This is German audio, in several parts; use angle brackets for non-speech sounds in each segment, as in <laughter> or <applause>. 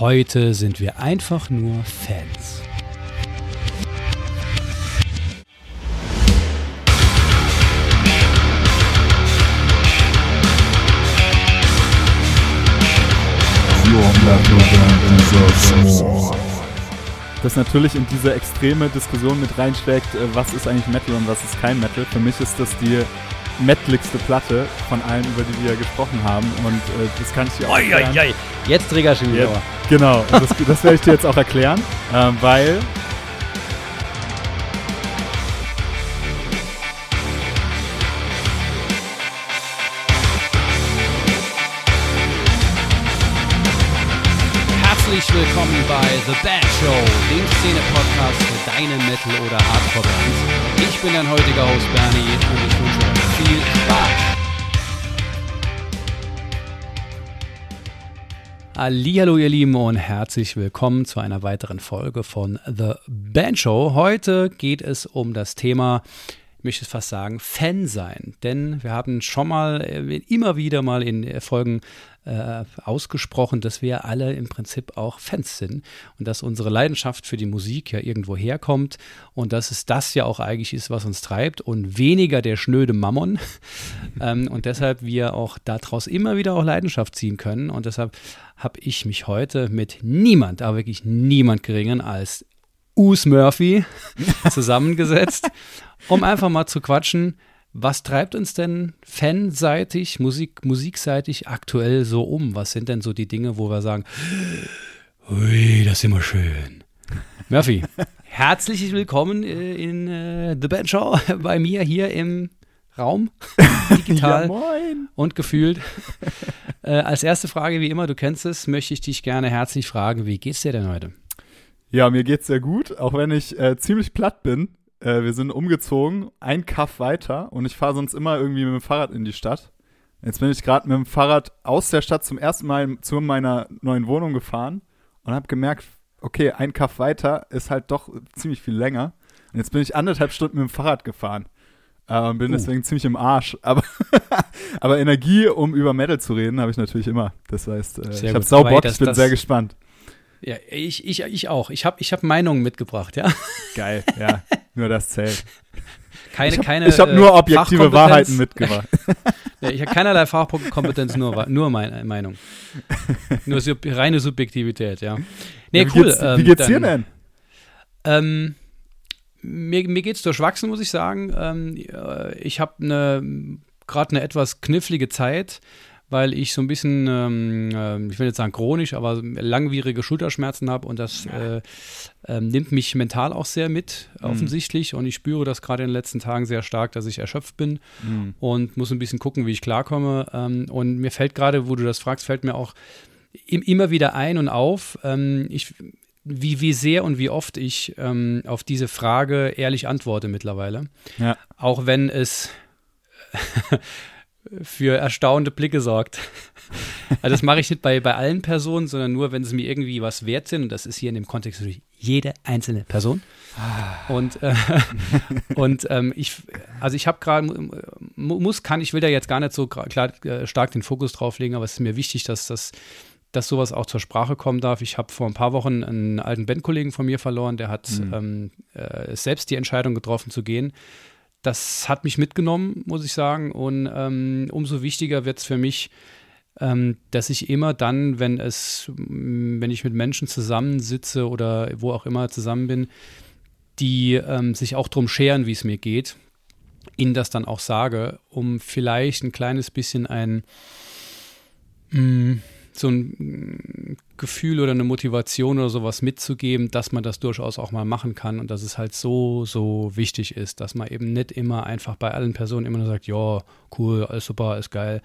Heute sind wir einfach nur Fans. Das natürlich in diese extreme Diskussion mit reinschlägt, äh, was ist eigentlich Metal und was ist kein Metal. Für mich ist das die metaligste Platte von allen, über die wir gesprochen haben. Und äh, das kann ich dir auch Oi, erklären. oi, oi. Jetzt Trigger schon wieder. Ja, genau, das, das werde ich dir jetzt auch erklären, äh, weil Herzlich willkommen bei The Band Szene-Podcast für deine Metal- oder Hardcore-Bands. Ich bin dein heutiger Host Bernie und ich wünsche euch viel Spaß. Hallihallo ihr Lieben und herzlich willkommen zu einer weiteren Folge von The Band Show. Heute geht es um das Thema, ich möchte fast sagen, Fan sein. Denn wir haben schon mal äh, immer wieder mal in äh, Folgen äh, ausgesprochen, dass wir alle im Prinzip auch Fans sind und dass unsere Leidenschaft für die Musik ja irgendwo herkommt und dass es das ja auch eigentlich ist, was uns treibt und weniger der schnöde Mammon <laughs> ähm, und deshalb wir auch daraus immer wieder auch Leidenschaft ziehen können und deshalb habe ich mich heute mit niemand, aber wirklich niemand geringeren als Us Murphy <laughs> zusammengesetzt, um einfach mal zu quatschen, was treibt uns denn fanseitig, Musik, musikseitig aktuell so um? Was sind denn so die Dinge, wo wir sagen, ui, das ist immer schön. Murphy, herzlich willkommen äh, in äh, The Band Show <laughs> bei mir hier im Raum, <laughs> digital ja, moin. und gefühlt. äh, als erste Frage, wie immer, du kennst es, möchte ich dich gerne herzlich fragen, wie geht's dir denn heute? Ja, mir geht's sehr gut, auch wenn ich äh, ziemlich platt bin. Äh, wir sind umgezogen, ein Kaff weiter und ich fahre sonst immer irgendwie mit dem Fahrrad in die Stadt. Jetzt bin ich gerade mit dem Fahrrad aus der Stadt zum ersten Mal zu meiner neuen Wohnung gefahren und habe gemerkt, okay, ein Kaff weiter ist halt doch ziemlich viel länger. Und jetzt bin ich anderthalb Stunden mit dem Fahrrad gefahren. Äh, und bin Uh. deswegen ziemlich im Arsch. <laughs> Aber, aber Energie, um über Metal zu reden, habe ich natürlich immer. Das heißt, äh, ich habe gut. sau Aber Bock, das- ich bin sehr gespannt. Ja, ich, ich, ich auch. Ich habe ich hab Meinungen mitgebracht, ja. Geil, ja. Nur das zählt. Keine, ich habe keine, hab äh, nur objektive. Wahrheiten mitgebracht. <laughs> Ja, ich habe keinerlei Fachkompetenz, nur, nur meine Meinung. Nur sub reine Subjektivität, ja. Nee, Ja, wie cool. Geht's, ähm, wie geht's dir denn? Ähm, mir, mir geht's durchwachsen, muss ich sagen. Ähm, äh, ich habe eine gerade eine etwas knifflige Zeit, weil ich so ein bisschen, ähm, ähm, ich will jetzt sagen chronisch, aber langwierige Schulterschmerzen habe und das äh, ähm, nimmt mich mental auch sehr mit, offensichtlich. Und ich spüre das gerade in den letzten Tagen sehr stark, dass ich erschöpft bin Hm. und muss ein bisschen gucken, wie ich klarkomme. Ähm, und mir fällt gerade, wo du das fragst, fällt mir auch im, immer wieder ein und auf, ähm, ich, wie, wie sehr und wie oft ich ähm, auf diese Frage ehrlich antworte mittlerweile. Ja. Auch wenn es <laughs> für erstaunte Blicke sorgt. <laughs> Also das mache ich nicht bei, bei allen Personen, sondern nur, wenn sie mir irgendwie was wert sind. Und das ist hier in dem Kontext natürlich jede einzelne Person. Und, äh, <laughs> und ähm, ich, also ich habe gerade, mu- muss, kann, ich will da jetzt gar nicht so klar, äh, stark den Fokus drauf legen, aber es ist mir wichtig, dass das dass sowas auch zur Sprache kommen darf. Ich habe vor ein paar Wochen einen alten Bandkollegen von mir verloren, der hat ähm, äh, selbst die Entscheidung getroffen zu gehen. Das hat mich mitgenommen, muss ich sagen. Und ähm, umso wichtiger wird es für mich, ähm, dass ich immer dann, wenn es, m, wenn ich mit Menschen zusammensitze oder wo auch immer zusammen bin, die ähm, sich auch drum scheren, wie es mir geht, ihnen das dann auch sage, um vielleicht ein kleines bisschen ein mh, so ein mh, Gefühl oder eine Motivation oder sowas mitzugeben, dass man das durchaus auch mal machen kann und dass es halt so, so wichtig ist, dass man eben nicht immer einfach bei allen Personen immer nur sagt, ja, cool, alles super, ist geil.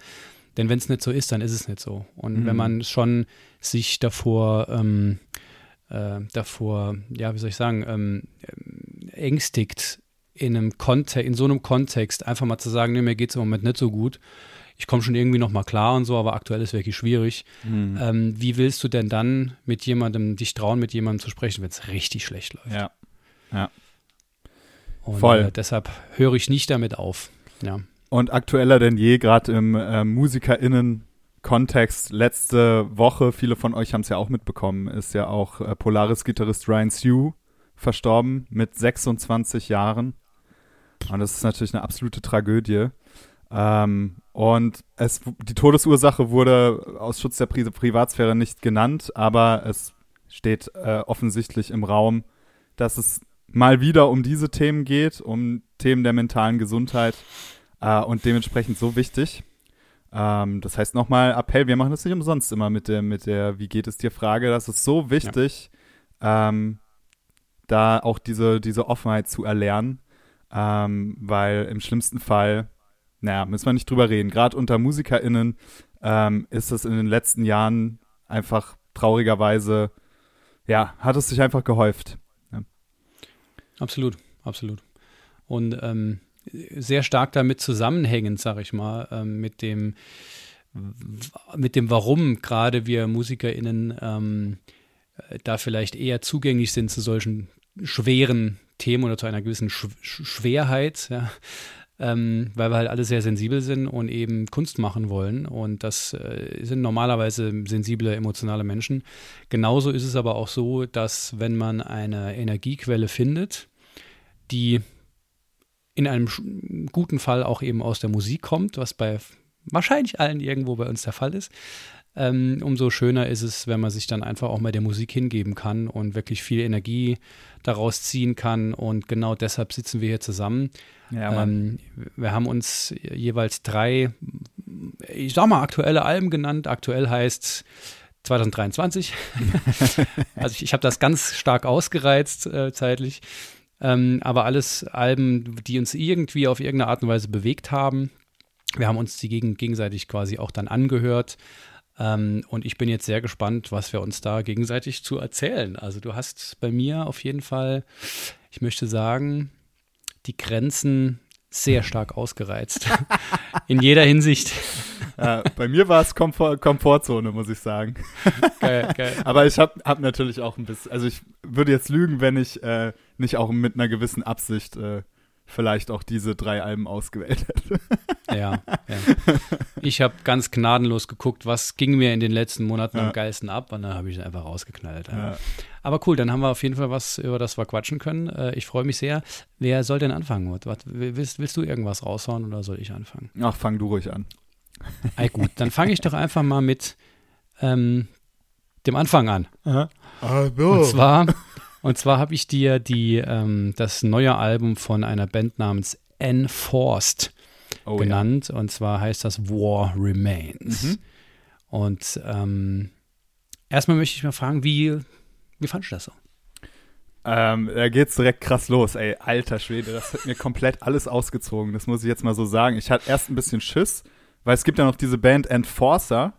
Denn wenn es nicht so ist, dann ist es nicht so. Und Mhm. wenn man schon sich davor, ähm, äh, davor, ja, wie soll ich sagen, ähm, ängstigt, in einem Kontext, in so einem Kontext einfach mal zu sagen, nee, mir geht es im Moment nicht so gut. Ich komme schon irgendwie noch mal klar und so, aber aktuell ist wirklich schwierig. Hm. Ähm, wie willst du denn dann mit jemandem, dich trauen, mit jemandem zu sprechen, wenn es richtig schlecht läuft? Ja. Und, voll. Äh, deshalb höre ich nicht damit auf. Ja. Und aktueller denn je, gerade im äh, MusikerInnen Kontext, letzte Woche, viele von euch haben es ja auch mitbekommen, ist ja auch äh, Polaris-Gitarrist Ryan Sue verstorben mit 26 Jahren. Und das ist natürlich eine absolute Tragödie. Ähm, und es, die Todesursache wurde aus Schutz der Pri Privatsphäre nicht genannt, aber es steht äh, offensichtlich im Raum, dass es mal wieder um diese Themen geht, um Themen der mentalen Gesundheit äh, und dementsprechend so wichtig. Ähm, das heißt nochmal Appell, wir machen das nicht umsonst immer mit der, mit der Wie geht es dir Frage. Das ist so wichtig, ja. ähm, da auch diese, diese Offenheit zu erlernen, ähm, weil im schlimmsten Fall, naja, müssen wir nicht drüber reden. Gerade unter MusikerInnen ähm, ist es in den letzten Jahren einfach traurigerweise, ja, hat es sich einfach gehäuft. Ja. Absolut, absolut. Und ähm, sehr stark damit zusammenhängend, sag ich mal, ähm, mit dem mit dem Warum gerade wir MusikerInnen ähm, da vielleicht eher zugänglich sind zu solchen schweren Themen oder zu einer gewissen Sch Schwerheit, ja, ähm, weil wir halt alle sehr sensibel sind und eben Kunst machen wollen. Und das äh, sind normalerweise sensible, emotionale Menschen. Genauso ist es aber auch so, dass wenn man eine Energiequelle findet, die in einem guten Fall auch eben aus der Musik kommt, was bei wahrscheinlich allen irgendwo bei uns der Fall ist, ähm, umso schöner ist es, wenn man sich dann einfach auch mal der Musik hingeben kann und wirklich viel Energie daraus ziehen kann. Und genau deshalb sitzen wir hier zusammen. Ja, ähm, wir haben uns jeweils drei, ich sag mal, aktuelle Alben genannt. Aktuell heißt 2023. <laughs> also ich, ich habe das ganz stark ausgereizt äh, zeitlich. Ähm, aber alles Alben, die uns irgendwie auf irgendeine Art und Weise bewegt haben. Wir haben uns die gegen, gegenseitig quasi auch dann angehört. Ähm, und ich bin jetzt sehr gespannt, was wir uns da gegenseitig zu erzählen. Also du hast bei mir auf jeden Fall, ich möchte sagen, die Grenzen sehr stark ausgereizt. <laughs> In jeder Hinsicht. Ja, bei mir war es Komfort Komfortzone, muss ich sagen. <laughs> Geil, geil. Aber ich habe hab natürlich auch ein bisschen, also ich würde jetzt lügen, wenn ich äh, nicht auch mit einer gewissen Absicht äh, vielleicht auch diese drei Alben ausgewählt hätte. <laughs> Ja, ja. Ich habe ganz gnadenlos geguckt, was ging mir in den letzten Monaten ja. am geilsten ab und dann habe ich es einfach rausgeknallt. Ja. Aber cool, dann haben wir auf jeden Fall was, über das wir quatschen können. Äh, ich freue mich sehr. Wer soll denn anfangen? Willst, willst du irgendwas raushauen oder soll ich anfangen? Ach, fang du ruhig an. Ey, gut, dann fange ich doch einfach mal mit ähm, dem Anfang an. Aha. Also. Und zwar <laughs> und zwar habe ich dir die, ähm, das neue Album von einer Band namens Enforced oh, genannt. Ja. Und zwar heißt das War Remains. Mhm. Und ähm, erstmal möchte ich mal fragen, wie, wie fandest du das so? Ähm, da geht's direkt krass los, ey, alter Schwede, das hat mir komplett alles ausgezogen, das muss ich jetzt mal so sagen. Ich hatte erst ein bisschen Schiss, weil es gibt ja noch diese Band Enforcer,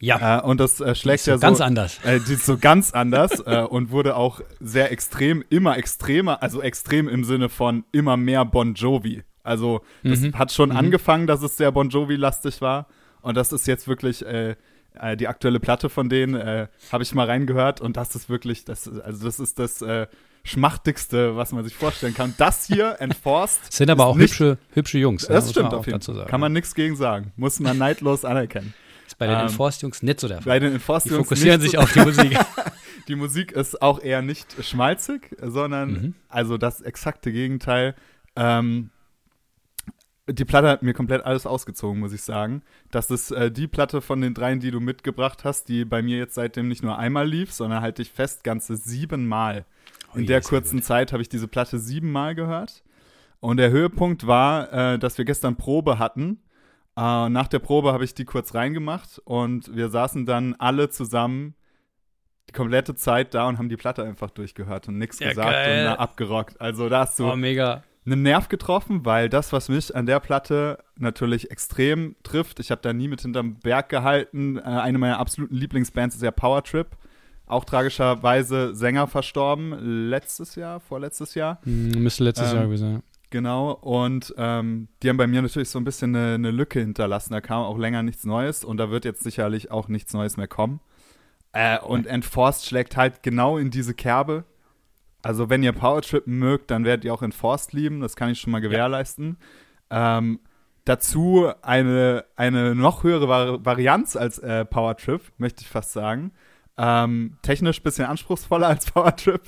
ja. Äh, und das äh, schlägt ja so. Ganz anders. Äh, die ist so ganz anders äh, und wurde auch sehr extrem, immer extremer, also extrem im Sinne von immer mehr Bon Jovi. Also, das mhm. hat schon mhm. angefangen, dass es sehr Bon Jovi-lastig war. Und das ist jetzt wirklich äh, äh, die aktuelle Platte von denen, äh, habe ich mal reingehört. Und das ist wirklich, das, also das ist das Schmachtigste, was man sich vorstellen kann. Das hier, <laughs> Enforced. Sind aber auch nicht, hübsche, hübsche Jungs. Das ja, stimmt auf jeden Fall. Kann man nichts gegen sagen. Muss man neidlos anerkennen. Ist bei den ähm, Enforced-Jungs nicht so der Fall. Bei den Enforced-Jungs Die fokussieren sich so auf die <laughs> Musik. die Musik ist auch eher nicht schmalzig, sondern mhm. also das exakte Gegenteil. Ähm, die Platte hat mir komplett alles ausgezogen, muss ich sagen. Das ist äh, die Platte von den dreien, die du mitgebracht hast, die bei mir jetzt seitdem nicht nur einmal lief, sondern halte ich fest, ganze siebenmal. Oh, In der kurzen Zeit habe ich diese Platte siebenmal gehört. Und der Höhepunkt war, äh, dass wir gestern Probe hatten äh, nach der Probe habe ich die kurz reingemacht und wir saßen dann alle zusammen die komplette Zeit da und haben die Platte einfach durchgehört und nichts ja, gesagt geil. und abgerockt. Also da hast du oh, mega. einen Nerv getroffen, weil das, was mich an der Platte natürlich extrem trifft, ich habe da nie mit hinterm Berg gehalten. Äh, eine meiner absoluten Lieblingsbands ist ja Power Trip. Auch tragischerweise Sänger verstorben, letztes Jahr, vorletztes Jahr. Hm, müsste letztes ähm, Jahr gewesen sein. Genau, und ähm, die haben bei mir natürlich so ein bisschen eine, eine, Lücke hinterlassen. Da kam auch länger nichts Neues und da wird jetzt sicherlich auch nichts Neues mehr kommen. Äh, und Enforced schlägt halt genau in diese Kerbe. Also, wenn ihr Powertrip mögt, dann werdet ihr auch Enforced lieben. Das kann ich schon mal gewährleisten. Ja. Ähm, dazu eine, eine noch höhere Vari Varianz als äh, Power Trip, möchte ich fast sagen. Ähm, technisch ein bisschen anspruchsvoller als Power Trip.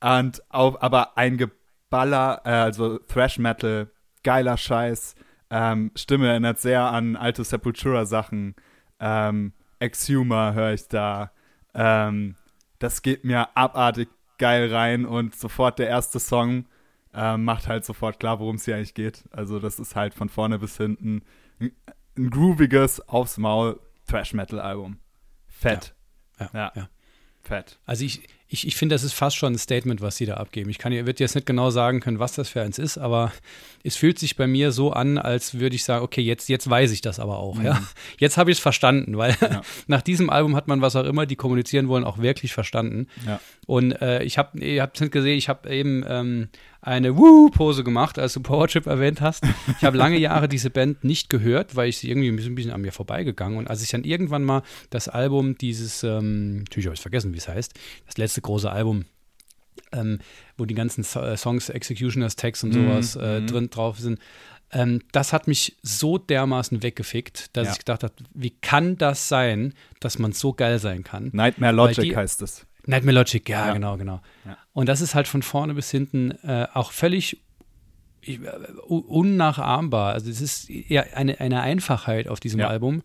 Und auch, aber ein Geballer, äh, also Thrash Metal, geiler Scheiß. Ähm, Stimme erinnert sehr an alte Sepultura-Sachen. Ähm, Exhumer höre ich da. Ähm, das geht mir abartig geil rein und sofort der erste Song äh, macht halt sofort klar, worum es hier eigentlich geht. Also das ist halt von vorne bis hinten ein, ein grooviges, aufs Maul Thrash-Metal-Album. Fett. Ja, ja, ja. Fett. Also ich, ich, ich finde, das ist fast schon ein Statement, was sie da abgeben. Ich kann, wird jetzt nicht genau sagen können, was das für eins ist, aber es fühlt sich bei mir so an, als würde ich sagen, okay, jetzt, jetzt weiß ich das aber auch. Mhm. Ja? Jetzt habe ich es verstanden, weil ja. <laughs> nach diesem Album hat man, was auch immer die kommunizieren wollen, auch wirklich verstanden. Ja. Und äh, ich habe, ihr habt es gesehen, ich habe eben ähm, eine Woo-Pose gemacht, als du Powertrip erwähnt hast. Ich habe lange Jahre diese Band nicht gehört, weil ich sie irgendwie ein bisschen an mir vorbeigegangen. Und als ich dann irgendwann mal das Album dieses, ähm, natürlich habe ich vergessen, wie es heißt, das letzte große Album ähm, wo die ganzen so äh, Songs, Executioners Tags und mhm, sowas äh, mhm. drin drauf sind. Ähm, das hat mich so dermaßen weggefickt, dass ja. ich gedacht habe, wie kann das sein, dass man so geil sein kann? Nightmare Logic die, heißt es. Nightmare Logic, ja, ja. genau, genau. Ja. Und das ist halt von vorne bis hinten äh, auch völlig äh, unnachahmbar. Also es ist ja eine, eine Einfachheit auf diesem Album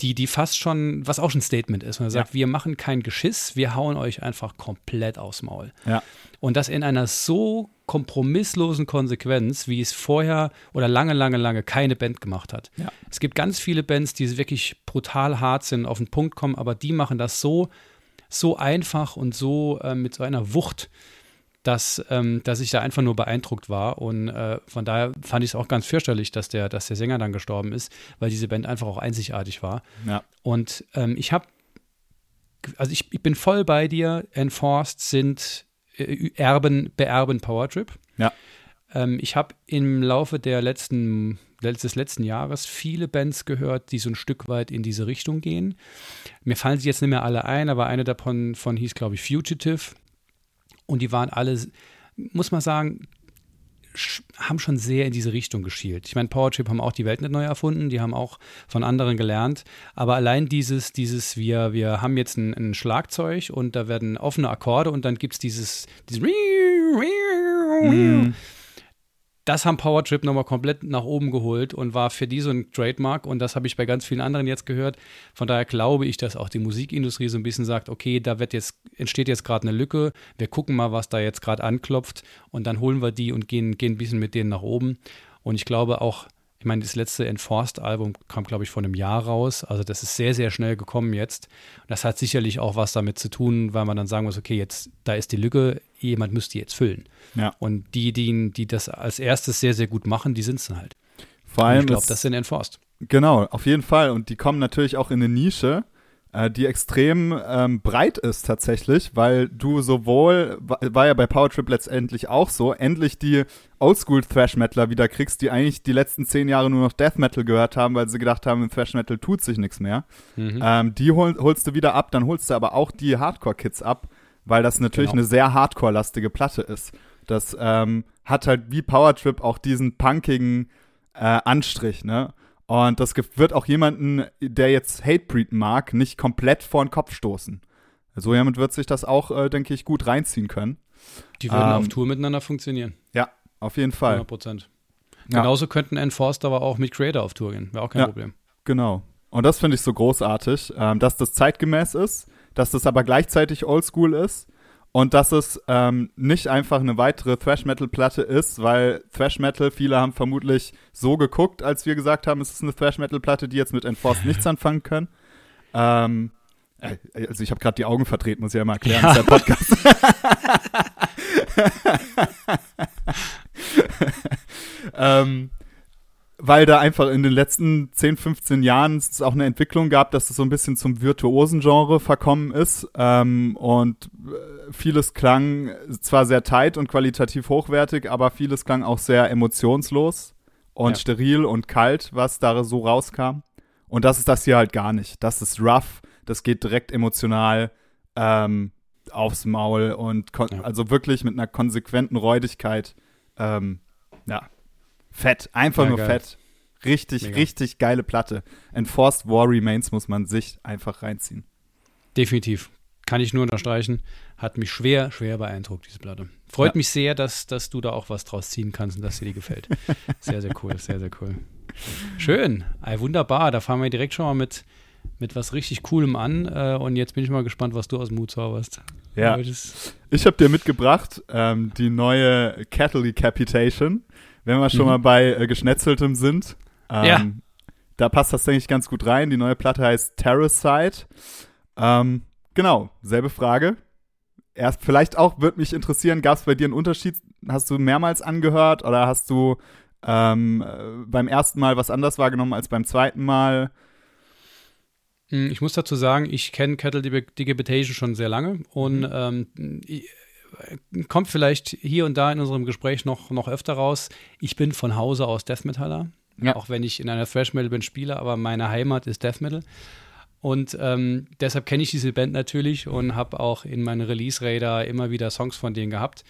die, die fast schon, was auch schon ein Statement ist. Man sagt, ja. wir machen kein Geschiss, wir hauen euch einfach komplett aufs Maul. Ja. Und das in einer so kompromisslosen Konsequenz, wie es vorher oder lange, lange, lange keine Band gemacht hat. Ja. Es gibt ganz viele Bands, die wirklich brutal hart sind, auf den Punkt kommen, aber die machen das so, so einfach und so äh, mit so einer Wucht, dass, ähm, dass ich da einfach nur beeindruckt war. Und äh, von daher fand ich es auch ganz fürchterlich, dass der, dass der Sänger dann gestorben ist, weil diese Band einfach auch einzigartig war. Ja. Und ähm, ich habe, also ich, ich, bin voll bei dir, Enforced sind äh, Erben, beerben Powertrip. Ja. Ähm, ich habe im Laufe der letzten des letzten Jahres viele Bands gehört, die so ein Stück weit in diese Richtung gehen. Mir fallen sie jetzt nicht mehr alle ein, aber eine davon von hieß, glaube ich, Fugitive. Und die waren alle, muss man sagen, haben schon sehr in diese Richtung geschielt. Ich meine, Powertrip haben auch die Welt nicht neu erfunden, die haben auch von anderen gelernt, aber allein dieses, dieses, wir, wir haben jetzt ein, ein Schlagzeug und da werden offene Akkorde und dann gibt es dieses, dieses mm das haben Powertrip nochmal komplett nach oben geholt und war für die so ein Trademark und das habe ich bei ganz vielen anderen jetzt gehört. Von daher glaube ich, dass auch die Musikindustrie so ein bisschen sagt, okay, da wird jetzt, entsteht jetzt gerade eine Lücke, wir gucken mal, was da jetzt gerade anklopft und dann holen wir die und gehen, gehen ein bisschen mit denen nach oben. Und ich glaube auch, meine, das letzte Enforced-Album kam, glaube ich, vor einem Jahr raus. Also das ist sehr, sehr schnell gekommen jetzt. Das hat sicherlich auch was damit zu tun, weil man dann sagen muss, okay, jetzt, da ist die Lücke, jemand müsste die jetzt füllen. Ja. Und die, die, die das als erstes sehr, sehr gut machen, die sind es dann halt. Vor allem. Und ich glaube, das sind Enforced. Genau, auf jeden Fall. Und die kommen natürlich auch in eine Nische, die extrem ähm, breit ist tatsächlich, weil du sowohl, war ja bei Powertrip letztendlich auch so, endlich die Oldschool Thrash Metaler wieder kriegst, die eigentlich die letzten zehn Jahre nur noch Death Metal gehört haben, weil sie gedacht haben, im Thrash Metal tut sich nichts mehr. Mhm. Ähm, die hol, holst du wieder ab, dann holst du aber auch die Hardcore-Kids ab, weil das natürlich genau. eine sehr Hardcore-lastige Platte ist. Das ähm, hat halt wie Powertrip auch diesen punkigen äh, Anstrich, ne? Und das wird auch jemanden, der jetzt Hatebreed mag, nicht komplett vor den Kopf stoßen. So jemand wird sich das auch, äh, denke ich, gut reinziehen können. Die würden ähm, auf Tour miteinander funktionieren. Ja, auf jeden Fall. 100 Prozent. Genauso ja. könnten Enforced aber auch mit Creator auf Tour gehen. Wäre auch kein ja, Problem. Genau. Und das finde ich so großartig, ähm, dass das zeitgemäß ist, dass das aber gleichzeitig oldschool ist und dass es ähm, nicht einfach eine weitere Thrash-Metal-Platte ist, weil Thrash-Metal, viele haben vermutlich so geguckt, als wir gesagt haben, es ist eine Thrash-Metal-Platte, die jetzt mit Enforced <laughs> nichts anfangen können. Ähm, äh, also ich habe gerade die Augen verdreht, muss ich ja mal erklären, ja. ist der Podcast. <laughs> ähm, weil da einfach in den letzten 10, 15 Jahren es auch eine Entwicklung gab, dass es so ein bisschen zum virtuosen Genre verkommen ist ähm, und äh, vieles klang zwar sehr tight und qualitativ hochwertig, aber vieles klang auch sehr emotionslos und ja. steril und kalt, was da so rauskam. Und das ist das hier halt gar nicht. Das ist rough, das geht direkt emotional ähm, aufs Maul und ja. also wirklich mit einer konsequenten Räudigkeit. Ähm, ja, Fett, einfach ja, nur geil. fett. Richtig, Mega. richtig geile Platte. Enforced War Remains muss man sich einfach reinziehen. Definitiv. Kann ich nur unterstreichen. Hat mich schwer, schwer beeindruckt, diese Platte. Freut ja. mich sehr, dass, dass du da auch was draus ziehen kannst und dass dir die gefällt. Sehr, sehr cool, sehr, sehr cool. Schön. Ey, wunderbar. Da fangen wir direkt schon mal mit, mit was richtig Coolem an. Äh, und jetzt bin ich mal gespannt, was du aus dem Mut zauberst. Ja. Ich habe dir mitgebracht ähm, die neue Cattle Decapitation. Wenn wir schon mhm. mal bei äh, Geschnetzeltem sind. Ähm, ja. Da passt das, denke ich, ganz gut rein. Die neue Platte heißt Terracide. Ähm, genau, selbe Frage. Erst vielleicht auch, würde mich interessieren, gab es bei dir einen Unterschied? Hast du mehrmals angehört oder hast du ähm, äh, beim ersten Mal was anders wahrgenommen als beim zweiten Mal? Hm, ich muss dazu sagen, ich kenne Cattle Decapitation schon sehr lange und mhm. ähm, kommt vielleicht hier und da in unserem Gespräch noch, noch öfter raus. Ich bin von Hause aus Death Metaller, ja. auch wenn ich in einer Thrash Metal bin, spiele, aber meine Heimat ist Death Metal. Und ähm, deshalb kenne ich diese Band natürlich und habe auch in meinen Release-Radar immer wieder Songs von denen gehabt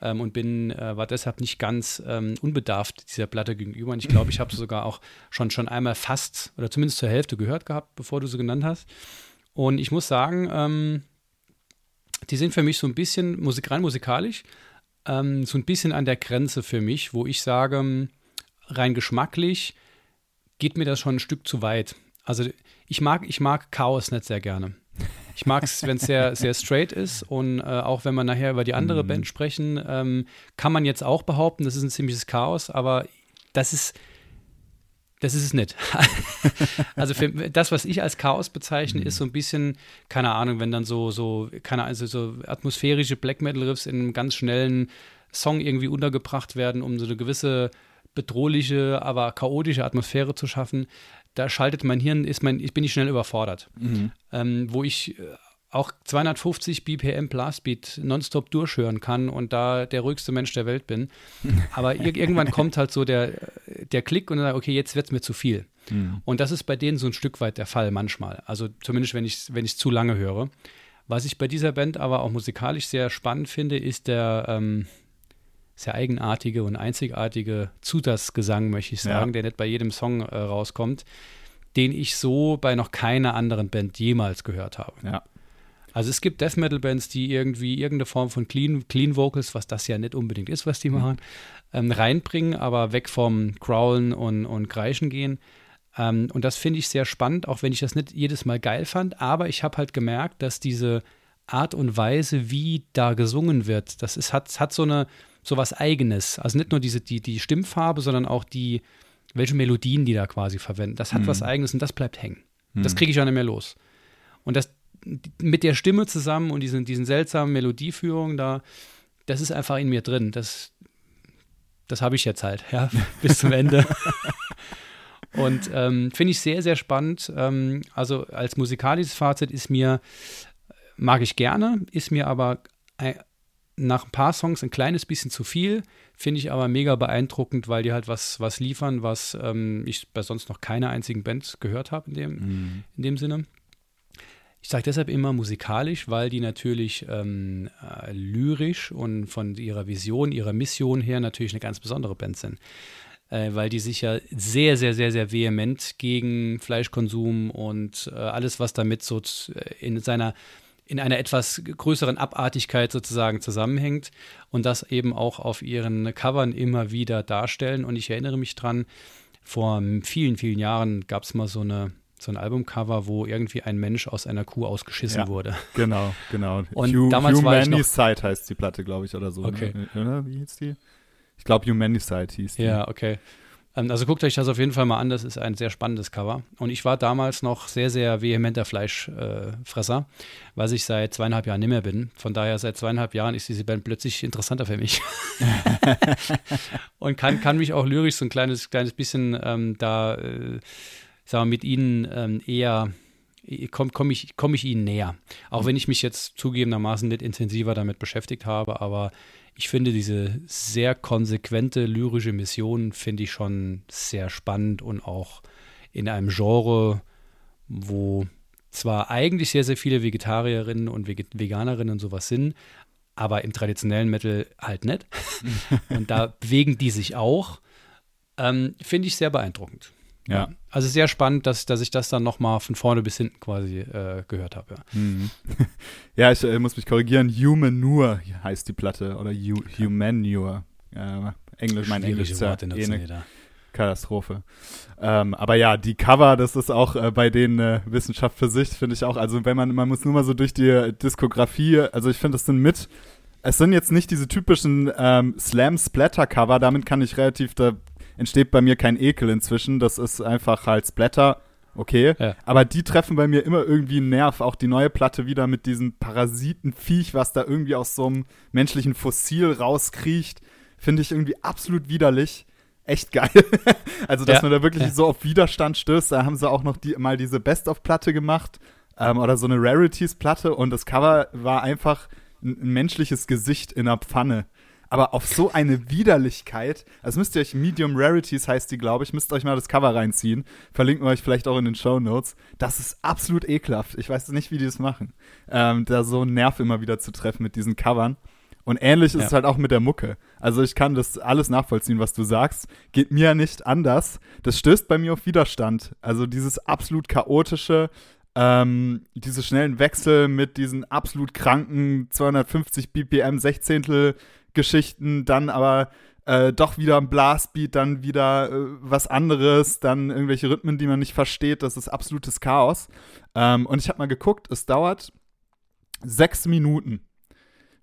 ähm, und bin, äh, war deshalb nicht ganz ähm, unbedarft dieser Platte gegenüber. Und ich glaube, ich habe sie <laughs> sogar auch schon, schon einmal fast oder zumindest zur Hälfte gehört gehabt, bevor du sie genannt hast. Und ich muss sagen, ähm, die sind für mich so ein bisschen musik, rein musikalisch, ähm, so ein bisschen an der Grenze für mich, wo ich sage, rein geschmacklich geht mir das schon ein Stück zu weit. Also ich mag, ich mag Chaos nicht sehr gerne. Ich mag es, <laughs> wenn es sehr, sehr straight ist und äh, auch wenn wir nachher über die andere mhm. Band sprechen, ähm, kann man jetzt auch behaupten, das ist ein ziemliches Chaos, aber das ist, das ist es nicht. <laughs> also für, das, was ich als Chaos bezeichne, ist so ein bisschen, keine Ahnung, wenn dann so, so, keine also so atmosphärische Black Metal Riffs in einem ganz schnellen Song irgendwie untergebracht werden, um so eine gewisse bedrohliche, aber chaotische Atmosphäre zu schaffen da schaltet mein Hirn, ist mein, ich bin nicht schnell überfordert. Mhm. Ähm, wo ich äh, auch 250 BPM Blastbeat nonstop durchhören kann und da der ruhigste Mensch der Welt bin. <laughs> Aber ir irgendwann kommt halt so der, der Klick und dann okay, jetzt wird es mir zu viel. Mhm. Und das ist bei denen so ein Stück weit der Fall manchmal. Also zumindest, wenn ich es wenn zu lange höre. Was ich bei dieser Band aber auch musikalisch sehr spannend finde, ist der, ähm, sehr eigenartige und einzigartige Zutasgesang, möchte ich sagen, ja. der nicht bei jedem Song äh, rauskommt, den ich so bei noch keiner anderen Band jemals gehört habe. Ja. Also es gibt Death Metal Bands, die irgendwie irgendeine Form von Clean, Clean Vocals, was das ja nicht unbedingt ist, was die mhm. machen, ähm, reinbringen, aber weg vom Growlen und, und Kreischen gehen. Ähm, und das finde ich sehr spannend, auch wenn ich das nicht jedes Mal geil fand. Aber ich habe halt gemerkt, dass diese Art und Weise, wie da gesungen wird, das ist, hat, hat so eine, so was Eigenes. Also nicht nur diese, die, die Stimmfarbe, sondern auch die, welche Melodien die da quasi verwenden. Das hat mhm. was Eigenes und das bleibt hängen. Mhm. Das kriege ich auch nicht mehr los. Und das mit der Stimme zusammen und diesen, diesen seltsamen Melodieführungen da, das ist einfach in mir drin. Das, das habe ich jetzt halt, ja, <laughs> bis zum Ende. <laughs> und ähm, finde ich sehr, sehr spannend. Ähm, also als musikalisches Fazit ist mir, mag ich gerne, ist mir aber nach ein paar Songs ein kleines bisschen zu viel, finde ich aber mega beeindruckend, weil die halt was, was liefern, was ähm, ich bei sonst noch keiner einzigen Band gehört habe in dem, mhm. in dem Sinne. Ich sage deshalb immer musikalisch, weil die natürlich ähm, äh, lyrisch und von ihrer Vision, ihrer Mission her natürlich eine ganz besondere Band sind. Äh, weil die sich ja sehr, sehr, sehr, sehr vehement gegen Fleischkonsum und äh, alles, was damit so äh, in seiner in einer etwas größeren Abartigkeit sozusagen zusammenhängt und das eben auch auf ihren Covern immer wieder darstellen. Und ich erinnere mich dran, vor vielen, vielen Jahren gab es mal so eine so ein Albumcover, wo irgendwie ein Mensch aus einer Kuh ausgeschissen ja, wurde. Genau, genau. Und Hu damals Humanicide heißt die Platte, glaube ich, oder so. Ne? Okay. Ne? Wie hieß die? Ich glaube, Humanicide hieß die. Ja, okay. Ähm, also guckt euch das auf jeden Fall mal an, das ist ein sehr spannendes Cover. Und ich war damals noch sehr, sehr vehementer Fleischfresser, äh, was ich seit zweieinhalb Jahren nicht mehr bin. Von daher, seit zweieinhalb Jahren ist diese Band plötzlich interessanter für mich. <laughs> und kann, kann mich auch lyrisch so ein kleines, kleines bisschen ähm, da, äh, sagen wir, mit ihnen ähm, eher komme komm ich, komm ich ihnen näher. Auch wenn ich mich jetzt zugegebenermaßen nicht intensiver damit beschäftigt habe, aber ich finde diese sehr konsequente lyrische Mission finde ich schon sehr spannend und auch in einem Genre, wo zwar eigentlich sehr, sehr viele Vegetarierinnen und Veganerinnen und sowas sind, aber im traditionellen Metal halt nicht. <laughs> und da bewegen die sich auch. Ähm, Finde ich sehr beeindruckend. Ja. Also sehr spannend, dass, dass ich das dann nochmal von vorne bis hinten quasi äh, gehört habe. Ja, Mhm. <laughs> ja ich äh, muss mich korrigieren. Humanure heißt die Platte oder Hu Humanure. Äh, Englisch, mein Englisch ist ja eh eine. Katastrophe. Ähm, aber ja, die Cover, das ist auch äh, bei denen äh, Wissenschaft für sich, finde ich auch. Also wenn man, man muss nur mal so durch die Diskografie, also ich finde, das sind mit, es sind jetzt nicht diese typischen ähm, Slam-Splatter-Cover, damit kann ich relativ, da entsteht bei mir kein Ekel inzwischen, das ist einfach halt Splatter, okay. Ja. Aber die treffen bei mir immer irgendwie einen Nerv. Auch die neue Platte wieder mit diesem Parasitenviech, was da irgendwie aus so einem menschlichen Fossil rauskriecht, finde ich irgendwie absolut widerlich. Echt geil. <laughs> also, dass Ja, man da wirklich ja. so auf Widerstand stößt. Da haben sie auch noch die, mal diese Best-of-Platte gemacht ähm, oder so eine Rarities-Platte und das Cover war einfach ein, ein menschliches Gesicht in einer Pfanne. Aber auf so eine Widerlichkeit, also müsst ihr euch Medium Rarities heißt die, glaube ich, müsst euch mal das Cover reinziehen. Verlinken wir euch vielleicht auch in den Show Notes. Das ist absolut ekelhaft. Ich weiß nicht, wie die das machen. Ähm, da so einen Nerv immer wieder zu treffen mit diesen Covern. Und ähnlich ist Ja. es halt auch mit der Mucke. Also ich kann das alles nachvollziehen, was du sagst. Geht mir nicht anders. Das stößt bei mir auf Widerstand. Also dieses absolut chaotische, ähm, diese schnellen Wechsel mit diesen absolut kranken 250 BPM Sechzehntel Geschichten, dann aber äh, doch wieder ein Blastbeat, dann wieder äh, was anderes, dann irgendwelche Rhythmen, die man nicht versteht. Das ist absolutes Chaos. Ähm, und ich habe mal geguckt, es dauert sechs Minuten.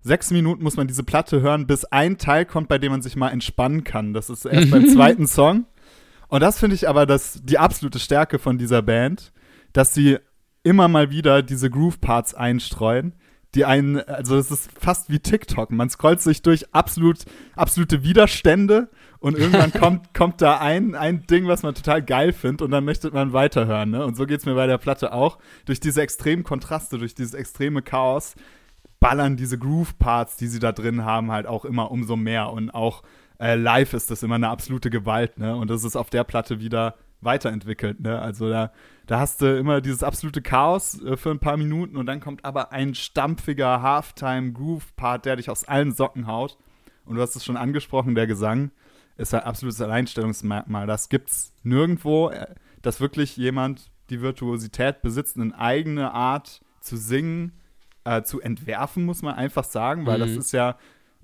Sechs Minuten muss man diese Platte hören, bis ein Teil kommt, bei dem man sich mal entspannen kann. Das ist erst beim <laughs> zweiten Song. Und das finde ich aber das, die absolute Stärke von dieser Band, dass sie immer mal wieder diese Groove-Parts einstreuen, die einen, also es ist fast wie TikTok. Man scrollt sich durch absolut, absolute Widerstände und irgendwann <laughs> kommt, kommt da ein, ein Ding, was man total geil findet und dann möchte man weiterhören. Ne? Und so geht es mir bei der Platte auch. Durch diese extremen Kontraste, durch dieses extreme Chaos ballern diese Groove-Parts, die sie da drin haben, halt auch immer umso mehr. Und auch äh, live ist das immer eine absolute Gewalt, ne? Und das ist auf der Platte wieder weiterentwickelt, ne? Also da, da hast du immer dieses absolute Chaos äh, für ein paar Minuten und dann kommt aber ein stampfiger Halftime-Groove-Part, der dich aus allen Socken haut. Und du hast es schon angesprochen, der Gesang ist ein absolutes Alleinstellungsmerkmal. Das gibt's nirgendwo, äh, dass wirklich jemand die Virtuosität besitzt, eine eigene Art zu singen, äh, zu entwerfen, muss man einfach sagen, weil das Mhm. ist ja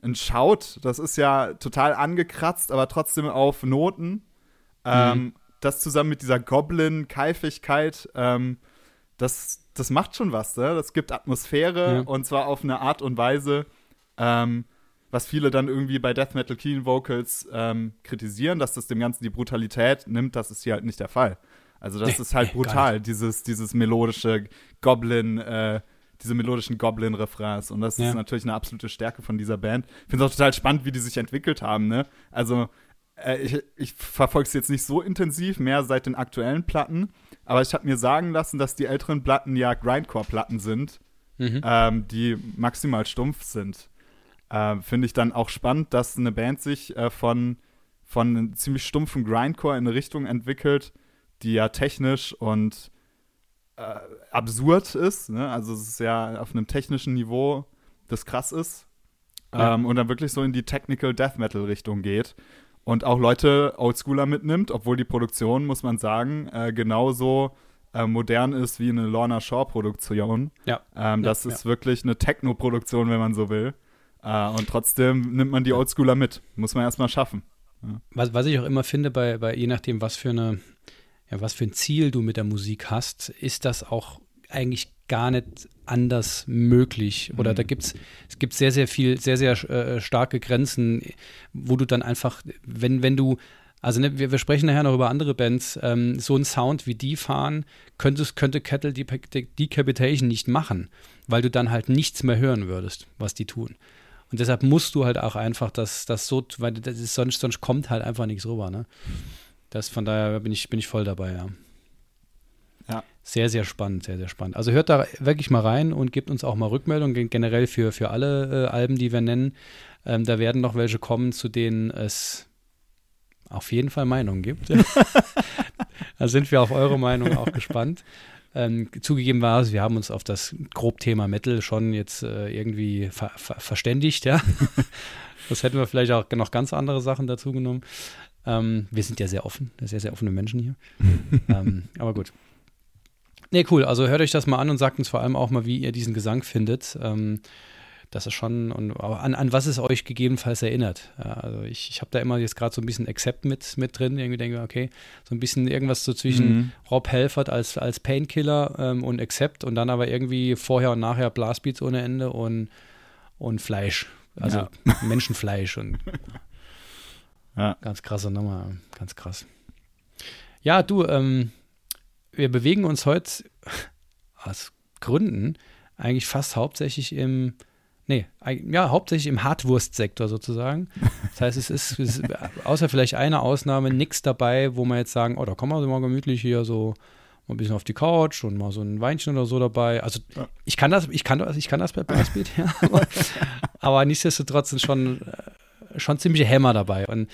ein Schaut, das ist ja total angekratzt, aber trotzdem auf Noten. Ähm, Mhm. Das zusammen mit dieser Goblin-Keifigkeit, ähm, das, das macht schon was, ne? Das gibt Atmosphäre Ja. und zwar auf eine Art und Weise, ähm, was viele dann irgendwie bei Death Metal Clean Vocals ähm, kritisieren, dass das dem Ganzen die Brutalität nimmt, das ist hier halt nicht der Fall. Also das Nee, ist halt nee, brutal, dieses, dieses melodische Goblin, äh, diese melodischen Goblin-Refrains. Und das Ja. ist natürlich eine absolute Stärke von dieser Band. Ich finde es auch total spannend, wie die sich entwickelt haben, ne? Also äh, ich, ich verfolge es jetzt nicht so intensiv, mehr seit den aktuellen Platten, aber ich habe mir sagen lassen, dass die älteren Platten ja Grindcore-Platten sind, Mhm. ähm, die maximal stumpf sind. Ähm, Finde ich dann auch spannend, dass eine Band sich äh, von, von einem ziemlich stumpfen Grindcore in eine Richtung entwickelt, die ja technisch und äh, absurd ist. Ne? Also es ist ja auf einem technischen Niveau, das krass ist. Ja. Ähm, und dann wirklich so in die Technical Death Metal Richtung geht. Und auch Leute Oldschooler mitnimmt, obwohl die Produktion, muss man sagen, äh, genauso äh, modern ist wie eine Lorna Shaw-Produktion. Ja. Ähm, Ja, das ist wirklich eine Techno-Produktion, wenn man so will. Äh, und trotzdem nimmt man die Oldschooler mit. Muss man erstmal schaffen. Was, was ich auch immer finde, bei, bei je nachdem, was für eine, ja, was für ein Ziel du mit der Musik hast, ist das auch eigentlich gar nicht anders möglich. Oder Mhm. da gibt's, es gibt sehr, sehr viel, sehr, sehr äh, starke Grenzen, wo du dann einfach, wenn, wenn du, also ne, wir, wir sprechen nachher noch über andere Bands, ähm, so einen Sound wie die fahren, könntest, könnte Kettle Deca- Decapitation nicht machen, weil du dann halt nichts mehr hören würdest, was die tun. Und deshalb musst du halt auch einfach das, das so, weil das ist, sonst, sonst kommt halt einfach nichts rüber, ne? Das von daher bin ich, bin ich voll dabei, ja. Sehr, sehr spannend, sehr, sehr spannend. Also hört da wirklich mal rein und gebt uns auch mal Rückmeldungen gen- generell für, für alle äh, Alben, die wir nennen. Ähm, da werden noch welche kommen, zu denen es auf jeden Fall Meinungen gibt. <laughs> da sind wir auf eure Meinung auch gespannt. Ähm, zugegeben war es, wir haben uns auf das Grobthema Metal schon jetzt äh, irgendwie ver ver verständigt, ja. <laughs> das hätten wir vielleicht auch noch ganz andere Sachen dazu genommen. Ähm, wir sind ja sehr offen, sehr, sehr offene Menschen hier. <laughs> ähm, aber gut. Nee, cool. Also hört euch das mal an und sagt uns vor allem auch mal, wie ihr diesen Gesang findet. Ähm, das ist schon, und an, an was es euch gegebenenfalls erinnert. Ja, also ich, ich habe da immer jetzt gerade so ein bisschen Accept mit, mit drin. Irgendwie denke, okay, so ein bisschen irgendwas so zwischen mhm. Rob Helfert als, als Painkiller ähm, und Accept und dann aber irgendwie vorher und nachher Blastbeats ohne Ende und, und Fleisch. Also ja. <laughs> Menschenfleisch und ja. ganz krasse Nummer, ganz krass. Ja, du, ähm, wir bewegen uns heute aus Gründen eigentlich fast hauptsächlich im, nee, ja, hauptsächlich im Hartwurstsektor sozusagen. Das heißt, es ist, es ist außer vielleicht einer Ausnahme nichts dabei, wo man jetzt sagen, oh, da kommen wir mal gemütlich hier so mal ein bisschen auf die Couch und mal so ein Weinchen oder so dabei. Also ich kann das, ich kann das, ich kann das bei Blastbeat, ja. <laughs> Aber, aber nichtsdestotrotz sind schon, äh, schon ziemliche Hämmer dabei. Und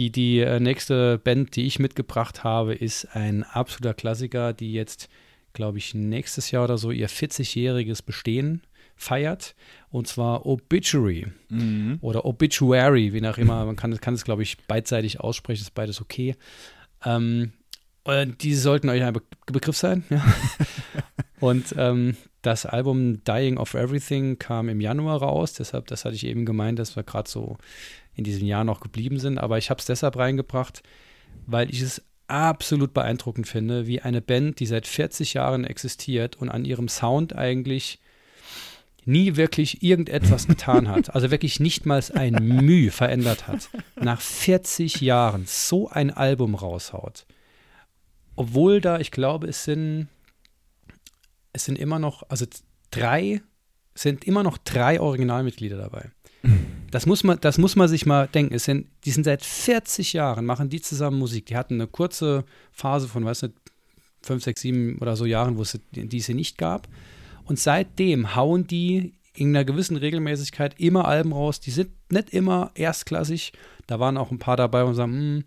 die, die äh, nächste Band, die ich mitgebracht habe, ist ein absoluter Klassiker, die jetzt, glaube ich, nächstes Jahr oder so ihr 40-jähriges Bestehen feiert. Und zwar Obituary mhm. oder Obituary, wie nach immer. Man kann, kann es, glaube ich, beidseitig aussprechen, ist beides okay. Ähm, die sollten euch ein Be Begriff sein. Ja. <laughs> und ähm, das Album Dying of Everything kam im Januar raus. Deshalb, das hatte ich eben gemeint, dass wir gerade so in diesem Jahr noch geblieben sind. Aber ich habe es deshalb reingebracht, weil ich es absolut beeindruckend finde, wie eine Band, die seit 40 Jahren existiert und an ihrem Sound eigentlich nie wirklich irgendetwas getan hat, also wirklich nicht mal ein Mühe verändert hat, nach 40 Jahren so ein Album raushaut. Obwohl da, ich glaube, es sind, es sind immer noch, also drei, sind immer noch drei Originalmitglieder dabei. Das muss man, das muss man sich mal denken. Es sind, die sind seit 40 Jahren, machen die zusammen Musik. Die hatten eine kurze Phase von, weiß nicht, fünf, sechs, sieben oder so Jahren, wo es diese nicht gab. Und seitdem hauen die in einer gewissen Regelmäßigkeit immer Alben raus. Die sind nicht immer erstklassig. Da waren auch ein paar dabei und sagen, hm,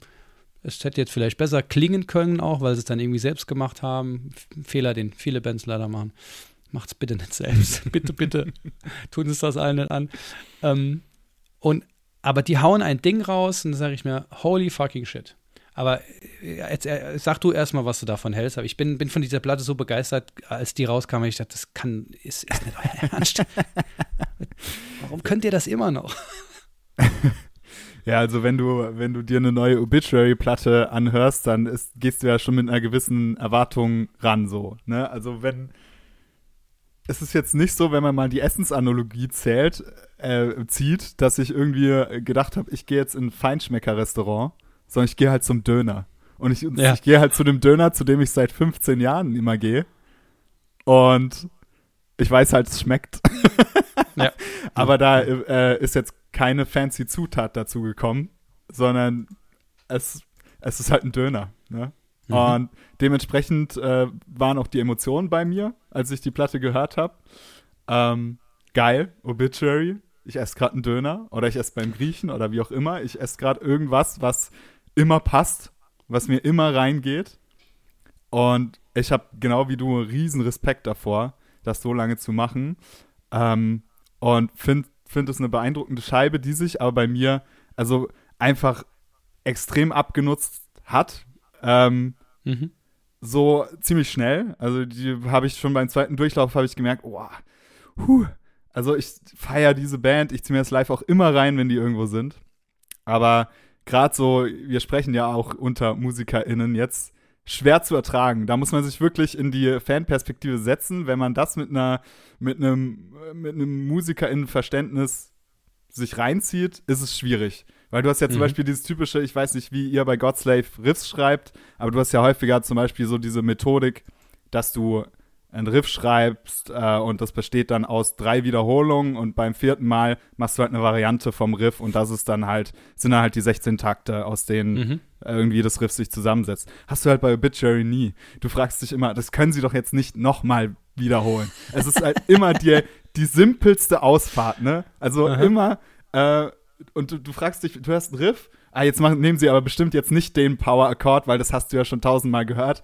es hätte jetzt vielleicht besser klingen können, auch weil sie es dann irgendwie selbst gemacht haben. Fehler, den viele Bands leider machen. Macht's bitte nicht selbst. <laughs> bitte, bitte. Tun es das allen nicht an. Ähm, und, aber die hauen ein Ding raus und dann sage ich mir, holy fucking shit. Aber äh, jetzt, äh, sag du erstmal, was du davon hältst. Aber ich bin, bin von dieser Platte so begeistert, als die rauskam, ich dachte, das kann, ist, ist nicht euer <laughs> Ernst. Warum könnt ihr das immer noch? <laughs> Ja, also wenn du, wenn du dir eine neue Obituary-Platte anhörst, dann ist, gehst du ja schon mit einer gewissen Erwartung ran, so. Ne? Also wenn, es ist jetzt nicht so, wenn man mal die Essensanalogie zählt, äh, zieht, dass ich irgendwie gedacht habe, ich gehe jetzt in ein Feinschmecker-Restaurant, sondern ich gehe halt zum Döner. Und ich, ja. ich gehe halt zu dem Döner, zu dem ich seit 15 Jahren immer gehe. Und ich weiß halt, es schmeckt. <laughs> ja. Aber da äh, ist jetzt keine fancy Zutat dazu gekommen, sondern es, es ist halt ein Döner. Ne? Mhm. Und dementsprechend äh, waren auch die Emotionen bei mir, als ich die Platte gehört habe. Ähm, geil, Obituary. Ich esse gerade einen Döner oder ich esse beim Griechen oder wie auch immer. Ich esse gerade irgendwas, was immer passt, was mir immer reingeht. Und ich habe genau wie du riesen Respekt davor, das so lange zu machen. Ähm, und finde find es eine beeindruckende Scheibe, die sich aber bei mir also einfach extrem abgenutzt hat. Ähm, mhm. So ziemlich schnell. Also die habe ich schon beim zweiten Durchlauf habe ich gemerkt, oh, huh. Also ich feiere diese Band, ich ziehe mir das live auch immer rein, wenn die irgendwo sind. Aber gerade so, wir sprechen ja auch unter MusikerInnen jetzt, schwer zu ertragen. Da muss man sich wirklich in die Fanperspektive setzen, wenn man das mit einer, mit einem, mit einem MusikerInnen-Verständnis sich reinzieht, ist es schwierig. Weil du hast ja zum mhm. Beispiel dieses typische, ich weiß nicht, wie ihr bei Godslave Riffs schreibt, aber du hast ja häufiger zum Beispiel so diese Methodik, dass du einen Riff schreibst äh, und das besteht dann aus drei Wiederholungen und beim vierten Mal machst du halt eine Variante vom Riff und das ist dann halt, sind dann halt die 16 Takte, aus denen mhm. irgendwie das Riff sich zusammensetzt. Hast du halt bei Obituary nie. Du fragst dich immer, das können sie doch jetzt nicht nochmal wiederholen. es ist halt <laughs> immer die, die simpelste Ausfahrt, ne? Also Aha. immer, äh, und du, du fragst dich, du hast einen Riff ah, jetzt machen, nehmen sie aber bestimmt jetzt nicht den Power Accord, weil das hast du ja schon tausendmal gehört.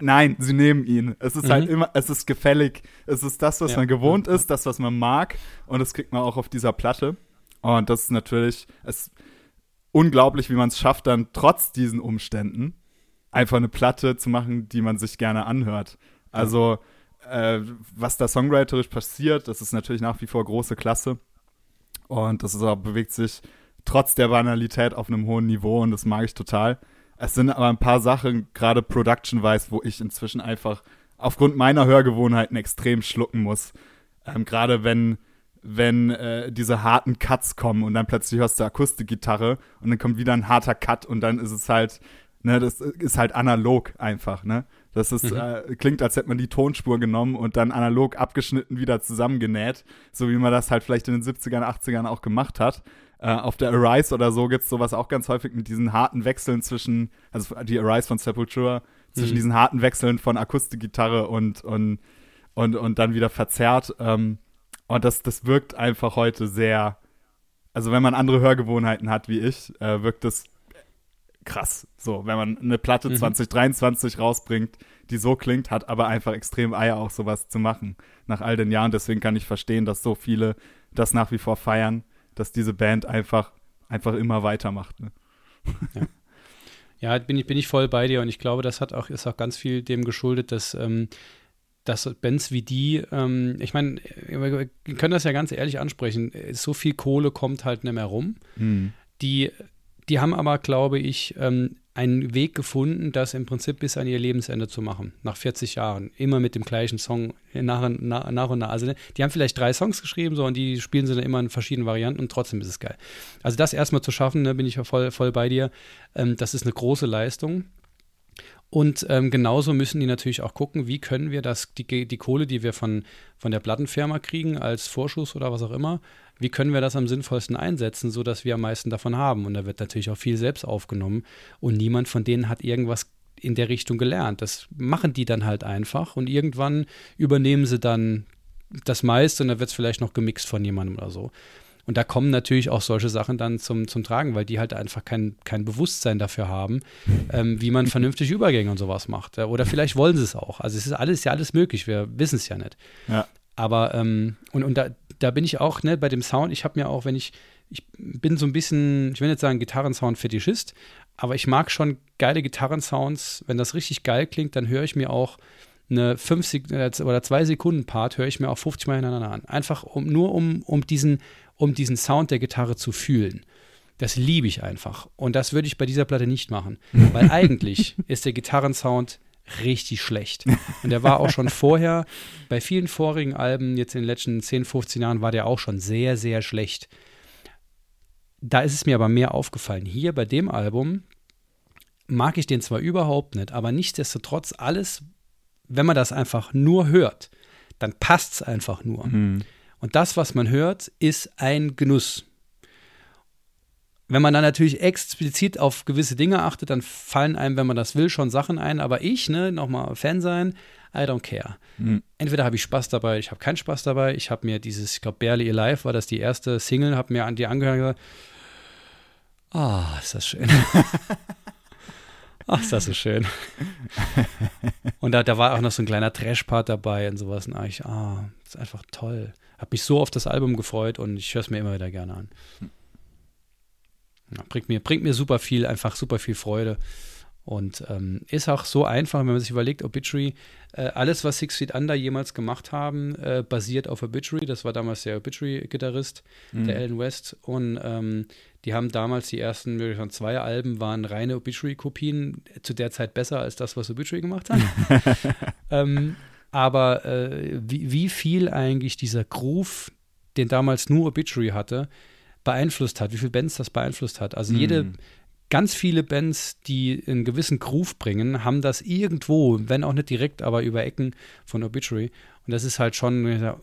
Nein, sie nehmen ihn. Es ist halt mhm. halt immer, es ist gefällig. Es ist das, was ja. man gewohnt ja. ist, das, was man mag. Und das kriegt man auch auf dieser Platte. Und das ist natürlich, es, unglaublich, wie man es schafft, dann trotz diesen Umständen einfach eine Platte zu machen, die man sich gerne anhört. Also, äh, was da songwriterisch passiert, das ist natürlich nach wie vor große Klasse. Und das ist auch, bewegt sich trotz der Banalität auf einem hohen Niveau und das mag ich total. Es sind aber ein paar Sachen, gerade production-wise, wo ich inzwischen einfach aufgrund meiner Hörgewohnheiten extrem schlucken muss. Ähm, gerade wenn, wenn äh, diese harten Cuts kommen und dann plötzlich hörst du Akustikgitarre und dann kommt wieder ein harter Cut und dann ist es halt, ne, das ist halt analog einfach, ne? Das ist, mhm. äh, klingt, als hätte man die Tonspur genommen und dann analog abgeschnitten wieder zusammengenäht, so wie man das halt vielleicht in den 70ern, 80ern auch gemacht hat. Äh, auf der Arise oder so gibt es sowas auch ganz häufig mit diesen harten Wechseln zwischen, also die Arise von Sepultura, zwischen mhm. diesen harten Wechseln von Akustikgitarre und, und, und, und dann wieder verzerrt. Ähm, und das, das wirkt einfach heute sehr, also wenn man andere Hörgewohnheiten hat wie ich, äh, wirkt das krass. So, wenn man eine Platte mhm. 2023 rausbringt, die so klingt, hat aber einfach extrem Eier auch sowas zu machen nach all den Jahren. Deswegen kann ich verstehen, dass so viele das nach wie vor feiern, dass diese Band einfach, einfach immer weitermacht. Ne? Ja. ja. bin ich, bin ich voll bei dir und ich glaube, das hat auch, ist auch ganz viel dem geschuldet, dass ähm, dass Bands wie die, ähm, ich meine, wir können das ja ganz ehrlich ansprechen, so viel Kohle kommt halt nicht mehr rum. Mhm. Die die haben aber, glaube ich, ähm, einen Weg gefunden, das im Prinzip bis an ihr Lebensende zu machen, nach 40 Jahren. Immer mit dem gleichen Song nach, nach, nach und nach. Also die haben vielleicht drei Songs geschrieben, so und die spielen sie dann immer in verschiedenen Varianten und trotzdem ist es geil. Also das erstmal zu schaffen, ne, bin ich ja voll, voll bei dir. Ähm, das ist eine große Leistung. Und ähm, genauso müssen die natürlich auch gucken, wie können wir das, die, die Kohle, die wir von, von der Plattenfirma kriegen, als Vorschuss oder was auch immer, wie können wir das am sinnvollsten einsetzen, sodass wir am meisten davon haben. Und da wird natürlich auch viel selbst aufgenommen und niemand von denen hat irgendwas in der Richtung gelernt. Das machen die dann halt einfach und irgendwann übernehmen sie dann das meiste und da wird es vielleicht noch gemixt von jemandem oder so. Und da kommen natürlich auch solche Sachen dann zum, zum Tragen, weil die halt einfach kein, kein Bewusstsein dafür haben, ähm, wie man vernünftig Übergänge und sowas macht. Oder vielleicht wollen sie es auch. Also es ist alles ja alles möglich, wir wissen es ja nicht. Ja. Aber, ähm, und, und da, da bin ich auch, ne, bei dem Sound, ich habe mir auch, wenn ich, ich bin so ein bisschen, ich will nicht sagen Gitarrensound-Fetischist, aber ich mag schon geile Gitarrensounds. Wenn das richtig geil klingt, dann höre ich mir auch eine 5 äh, oder 2 Sekunden Part, höre ich mir auch 50 Mal hintereinander an. Einfach um, nur um, um, diesen, um diesen Sound der Gitarre zu fühlen. Das liebe ich einfach. Und das würde ich bei dieser Platte nicht machen. Weil <laughs> eigentlich ist der Gitarrensound richtig schlecht. Und der war auch schon vorher, bei vielen vorigen Alben, jetzt in den letzten 10, 15 Jahren, war der auch schon sehr, sehr schlecht. Da ist es mir aber mehr aufgefallen. Hier bei dem Album mag ich den zwar überhaupt nicht, aber nichtsdestotrotz alles, wenn man das einfach nur hört, dann passt es einfach nur. Mhm. Und das, was man hört, ist ein Genuss. Wenn man dann natürlich explizit auf gewisse Dinge achtet, dann fallen einem, wenn man das will, schon Sachen ein. Aber ich, ne, nochmal Fan sein, I don't care. Mhm. Entweder habe ich Spaß dabei, ich habe keinen Spaß dabei. Ich habe mir dieses, ich glaube, Barely Alive war das die erste Single, habe mir an die angehört. Ah, oh, ist das schön. Ach, <laughs> ist das so schön. Und da, da war auch noch so ein kleiner Trash-Part dabei und sowas. Und ich, ah, das ist einfach toll. Hab mich so auf das Album gefreut und ich höre es mir immer wieder gerne an. Ja, bringt, mir, bringt mir super viel, einfach super viel Freude. Und ähm, ist auch so einfach, wenn man sich überlegt, Obituary, äh, alles, was Six Feet Under jemals gemacht haben, äh, basiert auf Obituary. Das war damals der Obituary-Gitarrist, mhm. der Alan West. Und ähm, die haben damals die ersten, würde ich sagen, zwei Alben waren reine Obituary-Kopien, zu der Zeit besser als das, was Obituary gemacht hat. <laughs> ähm, aber äh, wie, wie viel eigentlich dieser Groove, den damals nur Obituary hatte, beeinflusst hat, wie viele Bands das beeinflusst hat. Also jede, mm. ganz viele Bands, die einen gewissen Groove bringen, haben das irgendwo, wenn auch nicht direkt, aber über Ecken von Obituary. Und das ist halt schon,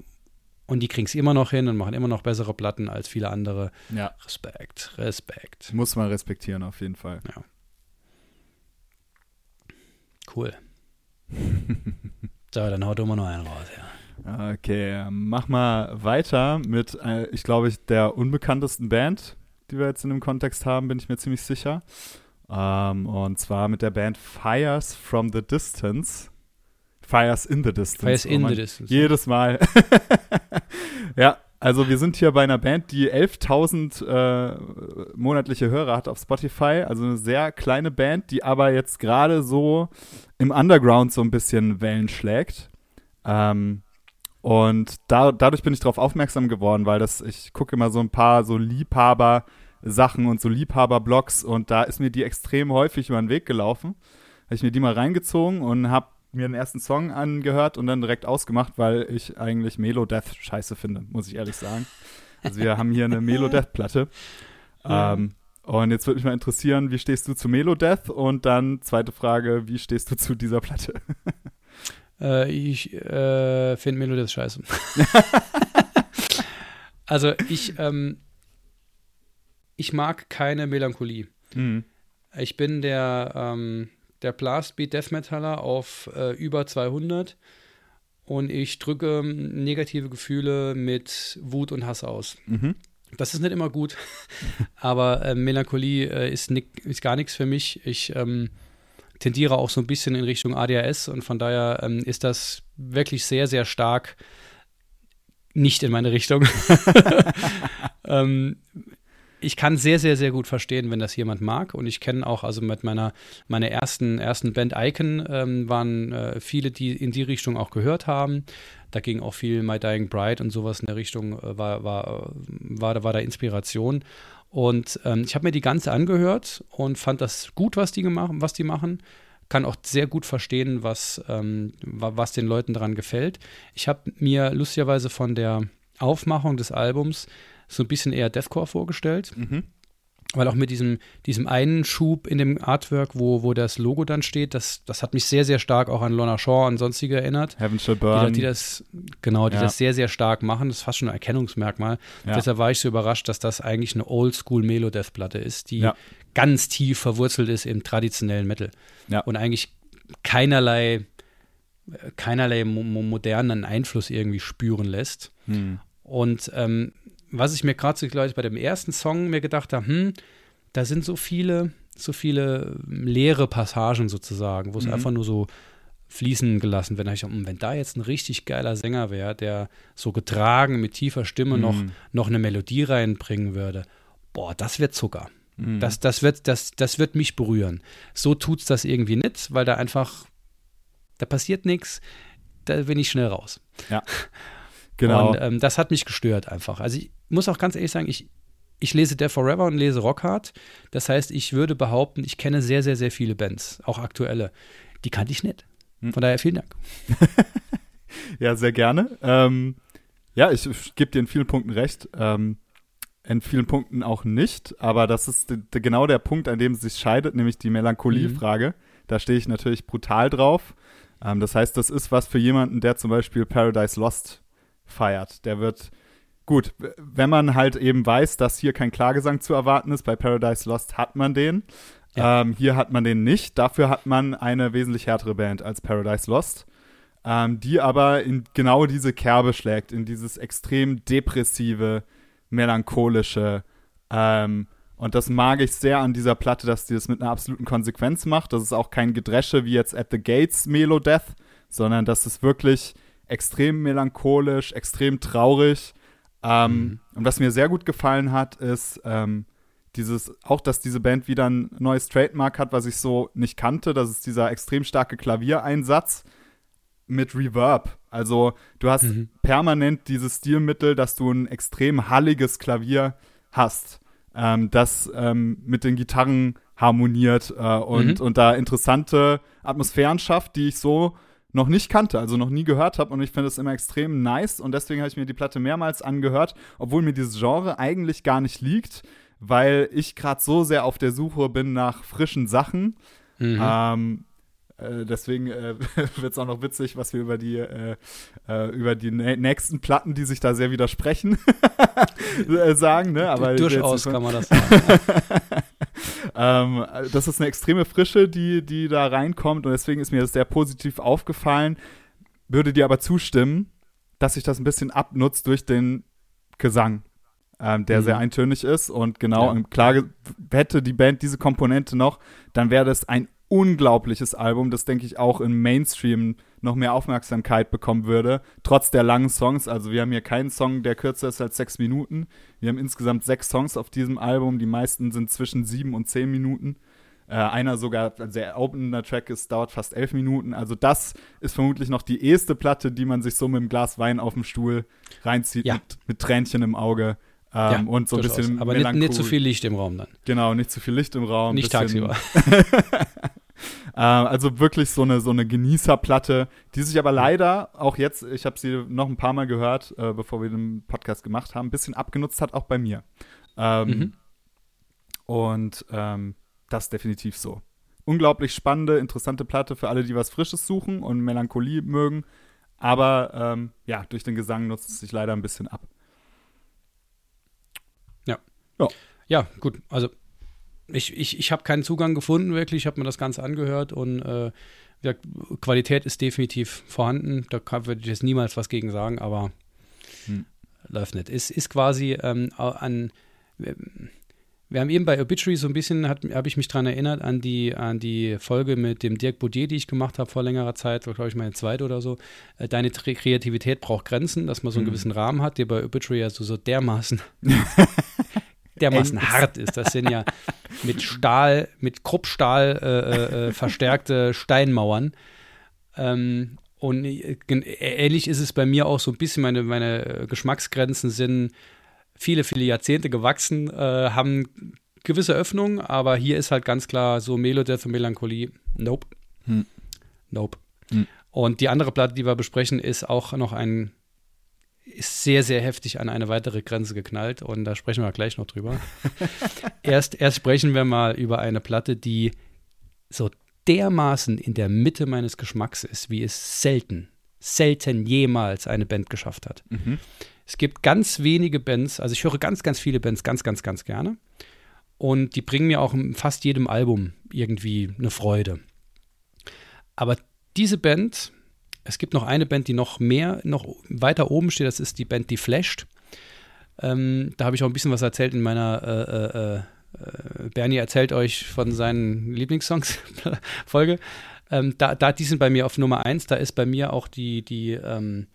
und die kriegen es immer noch hin und machen immer noch bessere Platten als viele andere. Ja. Respekt, Respekt. Muss man respektieren, auf jeden Fall. Ja. Cool. <laughs> so, dann haut immer noch einen raus, ja. Okay, mach mal weiter mit, äh, ich glaube, der unbekanntesten Band, die wir jetzt in dem Kontext haben, bin ich mir ziemlich sicher. Ähm, und zwar mit der Band Fires from the Distance. Fires in the Distance. Fires in oh the Distance. Jedes Mal. <laughs> ja, Also wir sind hier bei einer Band, die 11.000 äh, monatliche Hörer hat auf Spotify. Also eine sehr kleine Band, die aber jetzt gerade so im Underground so ein bisschen Wellen schlägt. Ähm, und da, dadurch bin ich darauf aufmerksam geworden, weil das, ich gucke immer so ein paar so Liebhaber-Sachen und so Liebhaber-Blogs und da ist mir die extrem häufig über den Weg gelaufen. Habe ich mir die mal reingezogen und habe mir den ersten Song angehört und dann direkt ausgemacht, weil ich eigentlich Melo Death scheiße finde, muss ich ehrlich sagen. Also wir haben hier eine <laughs> Melo Death Platte. Ja. Ähm, und jetzt würde mich mal interessieren, wie stehst du zu Melo Death? Und dann zweite Frage, wie stehst du zu dieser Platte? <laughs> Äh, ich äh, finde Melo Death scheiße. <laughs> also ich, ähm, ich mag keine Melancholie. Mhm. Ich bin der, ähm, der Blastbeat Death Metaller auf äh, über 200 und ich drücke negative Gefühle mit Wut und Hass aus. Mhm. Das ist nicht immer gut, <laughs> aber äh, Melancholie äh, ist, ist, gar nichts für mich. Ich ähm, tendiere auch so ein bisschen in Richtung ADHS und von daher ähm, ist das wirklich sehr, sehr stark nicht in meine Richtung. <laughs> ähm, ich kann sehr, sehr, sehr gut verstehen, wenn das jemand mag. Und ich kenne auch, also mit meiner, meiner ersten, ersten Band Icon ähm, waren äh, viele, die in die Richtung auch gehört haben. Da ging auch viel My Dying Bride und sowas in der Richtung, äh, war, war, war, war da Inspiration. Und ähm, ich habe mir die ganze angehört und fand das gut, was die, gemacht, was die machen. Kann auch sehr gut verstehen, was, ähm, was den Leuten daran gefällt. Ich habe mir lustigerweise von der Aufmachung des Albums so ein bisschen eher Deathcore vorgestellt. Mhm. Weil auch mit diesem, diesem einen Schub in dem Artwork, wo, wo das Logo dann steht, das, das hat mich sehr, sehr stark auch an Lorna Shaw und sonstige erinnert. Heaven Shall Burn. Die, die das, genau, die ja. das sehr, sehr stark machen. Das ist fast schon ein Erkennungsmerkmal. Ja. Deshalb war ich so überrascht, dass das eigentlich eine Oldschool-Melo-Death-Platte ist, die ja. ganz tief verwurzelt ist im traditionellen Metal. Und eigentlich keinerlei, keinerlei mo modernen Einfluss irgendwie spüren lässt. Hm. Und ähm, was ich mir gerade so gleich bei dem ersten Song mir gedacht habe, hm, da sind so viele, so viele leere Passagen sozusagen, wo es mhm. einfach nur so fließen gelassen wird. Hm, wenn da jetzt ein richtig geiler Sänger wäre, der so getragen mit tiefer Stimme mhm. noch, noch eine Melodie reinbringen würde, boah, das wird Zucker. Mhm. Das, das, wird, das, das wird mich berühren. So tut es das irgendwie nicht, weil da einfach, da passiert nichts, da bin ich schnell raus. Ja. <laughs> Genau. Und ähm, das hat mich gestört einfach. Also ich muss auch ganz ehrlich sagen, ich, ich lese Death Forever und lese Rockhard. Das heißt, ich würde behaupten, ich kenne sehr, sehr, sehr viele Bands, auch aktuelle. Die kannte ich nicht. Hm. Von daher vielen Dank. <laughs> ja, sehr gerne. Ähm, ja, ich, ich gebe dir in vielen Punkten recht. Ähm, in vielen Punkten auch nicht, aber das ist genau der Punkt, an dem es sich scheidet, nämlich die Melancholie-Frage. Mhm. Da stehe ich natürlich brutal drauf. Ähm, das heißt, das ist was für jemanden, der zum Beispiel Paradise Lost feiert. Der wird gut, wenn man halt eben weiß, dass hier kein Klagesang zu erwarten ist, bei Paradise Lost hat man den. Ja. Ähm, hier hat man den nicht. Dafür hat man eine wesentlich härtere Band als Paradise Lost, ähm, die aber in genau diese Kerbe schlägt, in dieses extrem depressive, melancholische. Ähm, und das mag ich sehr an dieser Platte, dass die das mit einer absoluten Konsequenz macht. Das ist auch kein Gedresche wie jetzt At the Gates Melo Death, sondern das ist wirklich extrem melancholisch, extrem traurig. Ähm, mhm. Und was mir sehr gut gefallen hat, ist ähm, dieses, auch dass diese Band wieder ein neues Trademark hat, was ich so nicht kannte. Das ist dieser extrem starke Klaviereinsatz mit Reverb. Also du hast mhm. permanent dieses Stilmittel, dass du ein extrem halliges Klavier hast, ähm, das ähm, mit den Gitarren harmoniert äh, und, mhm. und da interessante Atmosphären schafft, die ich so noch nicht kannte, also noch nie gehört habe und ich finde es immer extrem nice und deswegen habe ich mir die Platte mehrmals angehört, obwohl mir dieses Genre eigentlich gar nicht liegt, weil ich gerade so sehr auf der Suche bin nach frischen Sachen. Mhm. Ähm, äh, deswegen äh, <laughs> wird es auch noch witzig, was wir über die, äh, äh über die nächsten Platten, die sich da sehr widersprechen, <laughs> äh, sagen. Ne? Aber Durchaus kann man das <laughs> sagen. <laughs> ähm, das ist eine extreme Frische, die, die da reinkommt und deswegen ist mir das sehr positiv aufgefallen. Würde dir aber zustimmen, dass sich das ein bisschen abnutzt durch den Gesang, ähm, der mhm. sehr eintönig ist und genau, ja. klar, hätte die Band diese Komponente noch, dann wäre das ein unglaubliches Album, das denke ich auch im Mainstream noch mehr Aufmerksamkeit bekommen würde, trotz der langen Songs. Also wir haben hier keinen Song, der kürzer ist als sechs Minuten. Wir haben insgesamt sechs Songs auf diesem Album. Die meisten sind zwischen sieben und zehn Minuten. Äh, einer sogar, also der opener Track ist, dauert fast elf Minuten. Also das ist vermutlich noch die erste Platte, die man sich so mit einem Glas Wein auf dem Stuhl reinzieht, ja. mit, mit Tränchen im Auge. Ähm, ja, und so ein bisschen. Aber nicht, nicht, zu viel Licht im Raum dann. Genau, nicht zu viel Licht im Raum. Nicht bisschen, tagsüber. <laughs> äh, also wirklich so eine, so eine Genießerplatte, die sich aber leider auch jetzt, ich habe sie noch ein paar Mal gehört, äh, bevor wir den Podcast gemacht haben, ein bisschen abgenutzt hat, auch bei mir. Ähm, mhm. Und ähm, das ist definitiv so. Unglaublich spannende, interessante Platte für alle, die was Frisches suchen und Melancholie mögen. Aber ähm, ja, durch den Gesang nutzt es sich leider ein bisschen ab. Ja. Ja, gut. Also ich, ich, ich habe keinen Zugang gefunden, wirklich. Ich habe mir das Ganze angehört und äh, Qualität ist definitiv vorhanden. Da würde ich jetzt niemals was gegen sagen, aber hm. läuft nicht. Ist, ist quasi ähm, an. Wir haben eben bei Obituary so ein bisschen, habe ich mich daran erinnert, an die, an die Folge mit dem Dirk Boudier, die ich gemacht habe vor längerer Zeit, war glaube ich meine zweite oder so. Äh, deine Kreativität braucht Grenzen, dass man so einen hm. gewissen Rahmen hat, der bei Obituary ja so, so dermaßen <laughs> <laughs> dermaßen hart ist. Das sind ja mit Stahl, mit Kruppstahl äh, äh, äh verstärkte Steinmauern. Ähm, und äh, ähnlich ist es bei mir auch so ein bisschen, meine, meine Geschmacksgrenzen sind viele, viele Jahrzehnte gewachsen, äh, haben gewisse Öffnungen, aber hier ist halt ganz klar so Melodeath und Melancholie, nope. Hm. Nope. Hm. Und die andere Platte, die wir besprechen, ist auch noch ein ist sehr, sehr heftig an eine weitere Grenze geknallt und da sprechen wir gleich noch drüber. <laughs> erst, erst sprechen wir mal über eine Platte, die so dermaßen in der Mitte meines Geschmacks ist, wie es selten, selten jemals eine Band geschafft hat. Mhm. Es gibt ganz wenige Bands, also ich höre ganz, ganz viele Bands ganz, ganz, ganz gerne. Und die bringen mir auch in fast jedem Album irgendwie eine Freude. Aber diese Band es gibt noch eine Band, die noch mehr, noch weiter oben steht. Das ist die Band Die Flashed. Ähm, da habe ich auch ein bisschen was erzählt in meiner äh, äh, äh, Bernie erzählt euch von seinen Lieblingssongs-Folge. <laughs> Ähm, da, da, die sind bei mir auf Nummer 1. Da ist bei mir auch die, die ähm,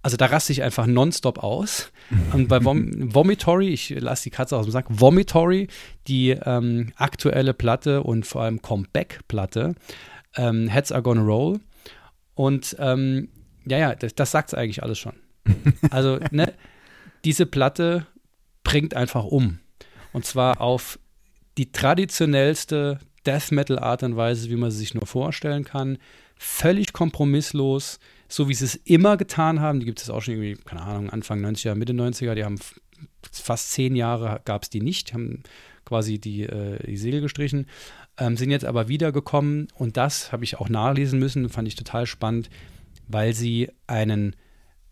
also da raste ich einfach nonstop aus. <laughs> Und bei Vom Vomitory, ich lasse die Katze aus dem Sack, Vomitory, die ähm, aktuelle Platte und vor allem Comeback-Platte, ähm, Heads Are Gonna Roll, und ähm, ja, ja, das, das sagt es eigentlich alles schon. <laughs> Also, ne, diese Platte bringt einfach um. Und zwar auf die traditionellste Death Metal Art und Weise, wie man sie sich nur vorstellen kann. Völlig kompromisslos, so wie sie es immer getan haben. Die gibt es auch schon irgendwie, keine Ahnung, Anfang 90er, Mitte 90er. Die haben fast zehn Jahre gab es die nicht, haben quasi die, äh, die Segel gestrichen ähm, sind jetzt aber wiedergekommen und das habe ich auch nachlesen müssen, fand ich total spannend, weil sie einen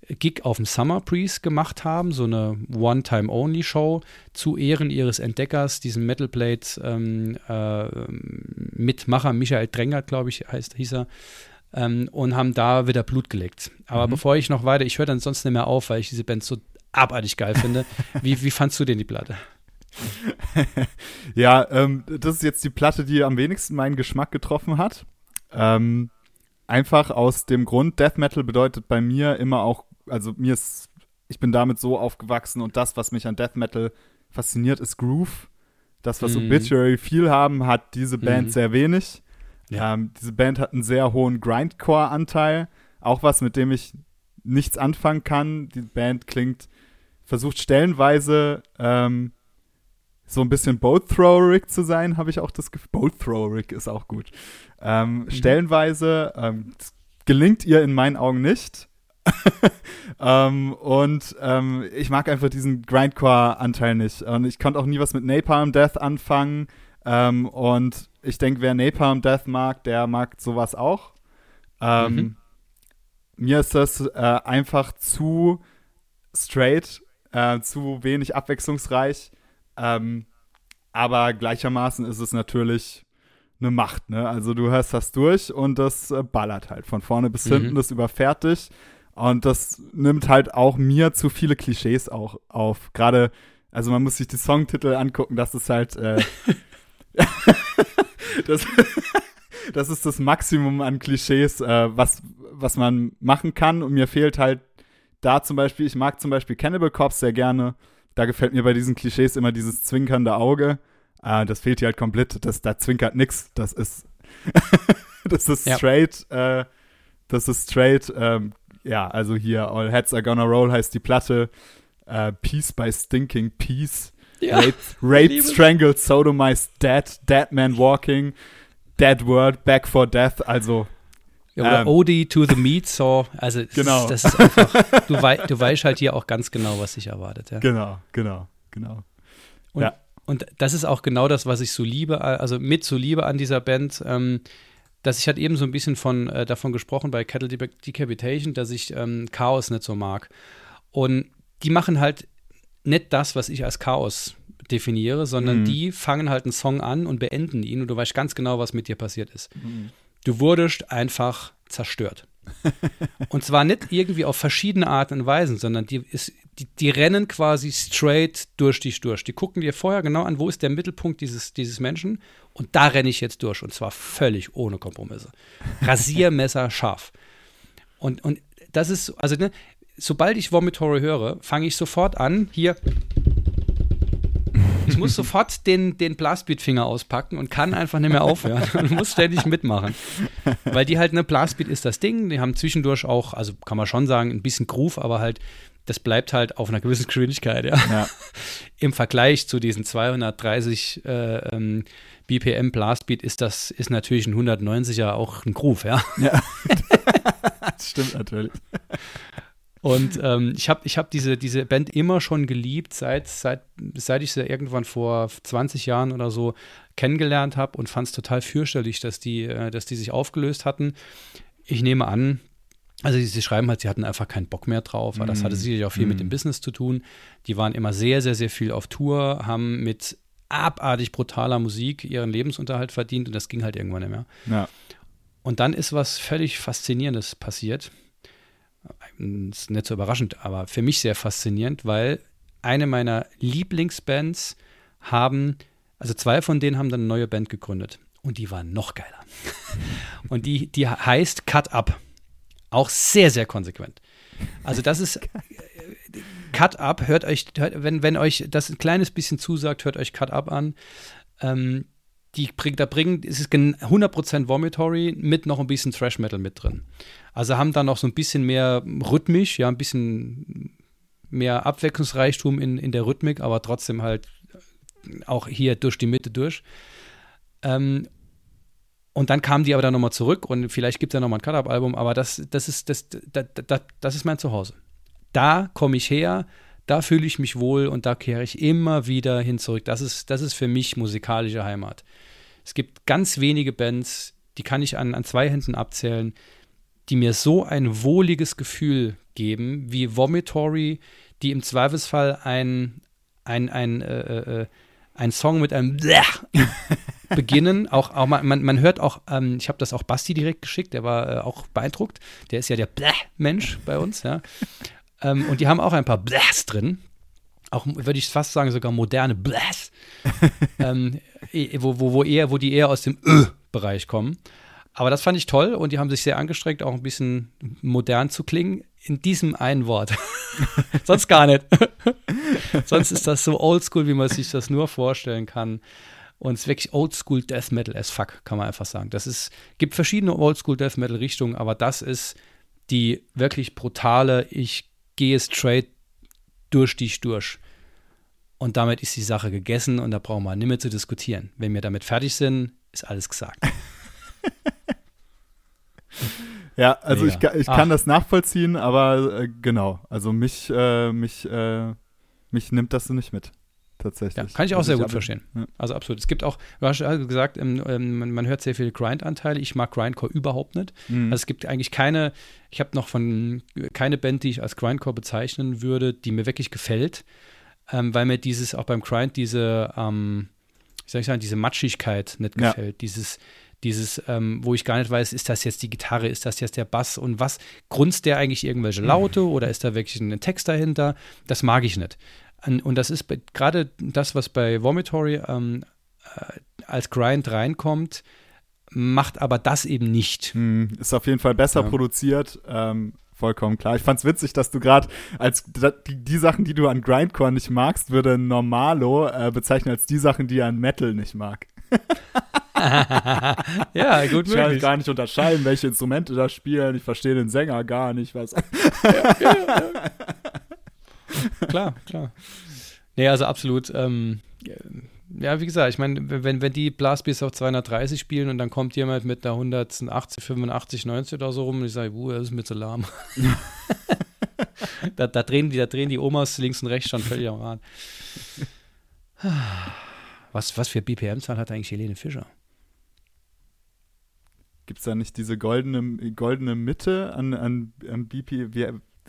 Gig auf dem Summer Breeze gemacht haben, so eine One-Time-Only-Show zu Ehren ihres Entdeckers, diesem Metal Blade ähm, äh, Mitmacher Michael Drängert, glaube ich, heißt, hieß er, ähm, und haben da wieder Blut gelegt. Aber mhm. bevor ich noch weiter, ich höre dann sonst nicht mehr auf, weil ich diese Band so abartig geil finde. <laughs> wie, wie fandst du denn die Platte? <laughs> ja, ähm, das ist jetzt die Platte, die am wenigsten meinen Geschmack getroffen hat. Ähm, einfach aus dem Grund, Death Metal bedeutet bei mir immer auch, also mir ist, ich bin damit so aufgewachsen und das, was mich an Death Metal fasziniert, ist Groove. Das, was mhm. Obituary viel haben, hat diese Band mhm. sehr wenig. Ja. Ähm, diese Band hat einen sehr hohen Grindcore-Anteil, auch was, mit dem ich nichts anfangen kann. Die Band klingt, versucht stellenweise ähm, so ein bisschen Boat-Throwerig zu sein, habe ich auch das Gefühl. Boat-Throwerig ist auch gut. Ähm, mhm. Stellenweise ähm, gelingt ihr in meinen Augen nicht. <laughs> ähm, und ähm, ich mag einfach diesen Grindcore-Anteil nicht. Und ich konnte auch nie was mit Napalm Death anfangen. Ähm, und ich denke, wer Napalm Death mag, der mag sowas auch. Ähm, mhm. Mir ist das äh, einfach zu straight, äh, zu wenig abwechslungsreich. Ähm, aber gleichermaßen ist es natürlich eine Macht, ne? Also du hörst das durch und das äh, ballert halt von vorne bis mhm. hinten, das überfährt dich. Und das nimmt halt auch mir zu viele Klischees auch auf. Gerade, also man muss sich die Songtitel angucken, das ist halt, äh, <laughs> das, das ist das Maximum an Klischees, äh, was, was man machen kann. Und mir fehlt halt da zum Beispiel, ich mag zum Beispiel Cannibal Corpse sehr gerne. Da gefällt mir bei diesen Klischees immer dieses zwinkernde Auge. Äh, das fehlt hier halt komplett. Das, da zwinkert nix. Das ist, <laughs> das ist Ja. straight, äh, das ist straight, ähm, ja, also hier All Heads Are Gonna Roll heißt die Platte. Äh, Peace by Stinking Peace. Ja, liebe es. strangled, sodomized, dead, dead man walking, dead word, back for death. Also, Ja, oder Ähm. Ode to the Meat Saw. Also Genau. ist, das ist einfach, du, wei du weißt halt hier auch ganz genau, was sich erwartet. Ja. genau, genau, genau. Und, Ja. und das ist auch genau das, was ich so liebe, also mit so liebe an dieser Band, ähm, dass ich halt eben so ein bisschen von, äh, davon gesprochen bei Cattle Decapitation, dass ich ähm, Chaos nicht so mag. Und die machen halt nicht das, was ich als Chaos definiere, sondern Mhm. die fangen halt einen Song an und beenden ihn und du weißt ganz genau, was mit dir passiert ist. Du wurdest einfach zerstört. <laughs> und zwar nicht irgendwie auf verschiedene Arten und Weisen, sondern die, ist, die, die rennen quasi straight durch dich durch. Die gucken dir vorher genau an, wo ist der Mittelpunkt dieses, dieses Menschen und da renne ich jetzt durch und zwar völlig ohne Kompromisse. Rasiermesser <laughs> scharf. Und, und das ist, also ne, sobald ich Vomitory höre, fange ich sofort an, hier. Ich muss sofort den, den Blastbeat-Finger auspacken und kann einfach nicht mehr aufhören <laughs> und muss ständig mitmachen. Weil die halt, ne, Blastbeat ist das Ding, die haben zwischendurch auch, also kann man schon sagen, ein bisschen Groove, aber halt, das bleibt halt auf einer gewissen Geschwindigkeit, ja. Ja, <laughs> Im Vergleich zu diesen 230 äh, ähm, BPM Blastbeat ist das, ist natürlich ein 190er auch ein Groove, ja. ja. <laughs> das stimmt natürlich. Und ähm, ich habe ich hab diese, diese Band immer schon geliebt, seit, seit, seit ich sie irgendwann vor 20 Jahren oder so kennengelernt habe und fand es total fürchterlich, dass die, äh, dass die sich aufgelöst hatten. Ich nehme an, also sie schreiben halt, sie hatten einfach keinen Bock mehr drauf, aber das hatte Mm. sicherlich auch viel mit Mm. dem Business zu tun. Die waren immer sehr, sehr, sehr viel auf Tour, haben mit abartig brutaler Musik ihren Lebensunterhalt verdient und das ging halt irgendwann nicht mehr. Ja. Und dann ist was völlig Faszinierendes passiert. Ist nicht so überraschend, aber für mich sehr faszinierend, weil eine meiner Lieblingsbands haben, also zwei von denen haben dann eine neue Band gegründet. Und die war noch geiler. <laughs> Und die, die heißt Cut Up. Auch sehr, sehr konsequent. Also das ist Cut Up, hört euch, hört, wenn, wenn euch das ein kleines bisschen zusagt, hört euch Cut Up an. Ähm, die bringt, da bringen, es ist gen- 100% Vomitory mit noch ein bisschen Thrash Metal mit drin. Also haben da noch so ein bisschen mehr rhythmisch, ja, ein bisschen mehr Abwechslungsreichtum in, in der Rhythmik, aber trotzdem halt auch hier durch die Mitte durch. Ähm, und dann kamen die aber dann nochmal zurück und vielleicht gibt es ja nochmal ein Cut-Up-Album, aber das, das, ist, das, das, das, das ist mein Zuhause. Da komme ich her, da fühle ich mich wohl und da kehre ich immer wieder hin zurück. Das ist, das ist für mich musikalische Heimat. Es gibt ganz wenige Bands, die kann ich an, an zwei Händen abzählen, die mir so ein wohliges Gefühl geben, wie Vomitory, die im Zweifelsfall ein, ein, ein, äh, äh, ein Song mit einem <laughs> beginnen. Auch, auch man, man, hört auch, ähm, ich habe das auch Basti direkt geschickt, der war äh, auch beeindruckt. Der ist ja der Mensch bei uns, ja. <laughs> ähm, und die haben auch ein paar Bläs drin. Auch, würde ich fast sagen, sogar moderne Bläs. <laughs> ähm, wo, wo, wo, eher, wo die eher aus dem Ö-Bereich kommen. Aber das fand ich toll und die haben sich sehr angestrengt, auch ein bisschen modern zu klingen. In diesem einen Wort. <laughs> Sonst gar nicht. <laughs> Sonst ist das so oldschool, wie man sich das nur vorstellen kann. Und es ist wirklich oldschool Death Metal as fuck, kann man einfach sagen. Das ist, gibt verschiedene oldschool Death Metal Richtungen, aber das ist die wirklich brutale, ich gehe straight durch dich durch. Und damit ist die Sache gegessen und da brauchen wir nicht mehr zu diskutieren. Wenn wir damit fertig sind, ist alles gesagt. <laughs> Ja, also Mega. ich, ich Ach. kann das nachvollziehen, aber äh, genau, also mich, äh, mich, äh, mich nimmt das so nicht mit. Tatsächlich. Ja, kann ich auch Also sehr gut verstehen. Ja. Also absolut. Es gibt auch, du hast ja gesagt, ähm, man, hört sehr viele Grind-Anteile. Ich mag Grindcore überhaupt nicht. Mhm. Also es gibt eigentlich keine, ich habe noch von keine Band, die ich als Grindcore bezeichnen würde, die mir wirklich gefällt, ähm, weil mir dieses auch beim Grind diese, ähm, wie soll ich sagen, diese Matschigkeit nicht Ja. gefällt. Dieses, dieses, ähm, wo ich gar nicht weiß, ist das jetzt die Gitarre, ist das jetzt der Bass und was grunzt der eigentlich irgendwelche Laute oder ist da wirklich ein Text dahinter? Das mag ich nicht. Und das ist gerade das, was bei Vomitory ähm, äh, als Grind reinkommt, macht aber das eben nicht. Hm, ist auf jeden Fall besser ja. produziert. Ähm, vollkommen klar. Ich fand's witzig, dass du gerade als die, die, Sachen, die du an Grindcore nicht magst, würde Normalo äh, bezeichnen als die Sachen, die er an Metal nicht mag. <laughs> ja, gut möglich. Ich kann gar nicht unterscheiden, welche Instrumente da spielen. Ich verstehe den Sänger gar nicht, was. ja, ja, ja. <laughs> <laughs> Klar, klar. Nee, also absolut. Ähm, ja, wie gesagt, ich meine, wenn, wenn die Blastbeats auf 230 spielen und dann kommt jemand mit einer 180, 85, 90 oder so rum und ich sage, uh, das ist mir zu lahm. <laughs> da, da, drehen die, da drehen die Omas links und rechts schon völlig am Rad. Was, was für BPM-Zahl hat eigentlich Helene Fischer? Gibt es da nicht diese goldene, goldene Mitte an, an, an BP?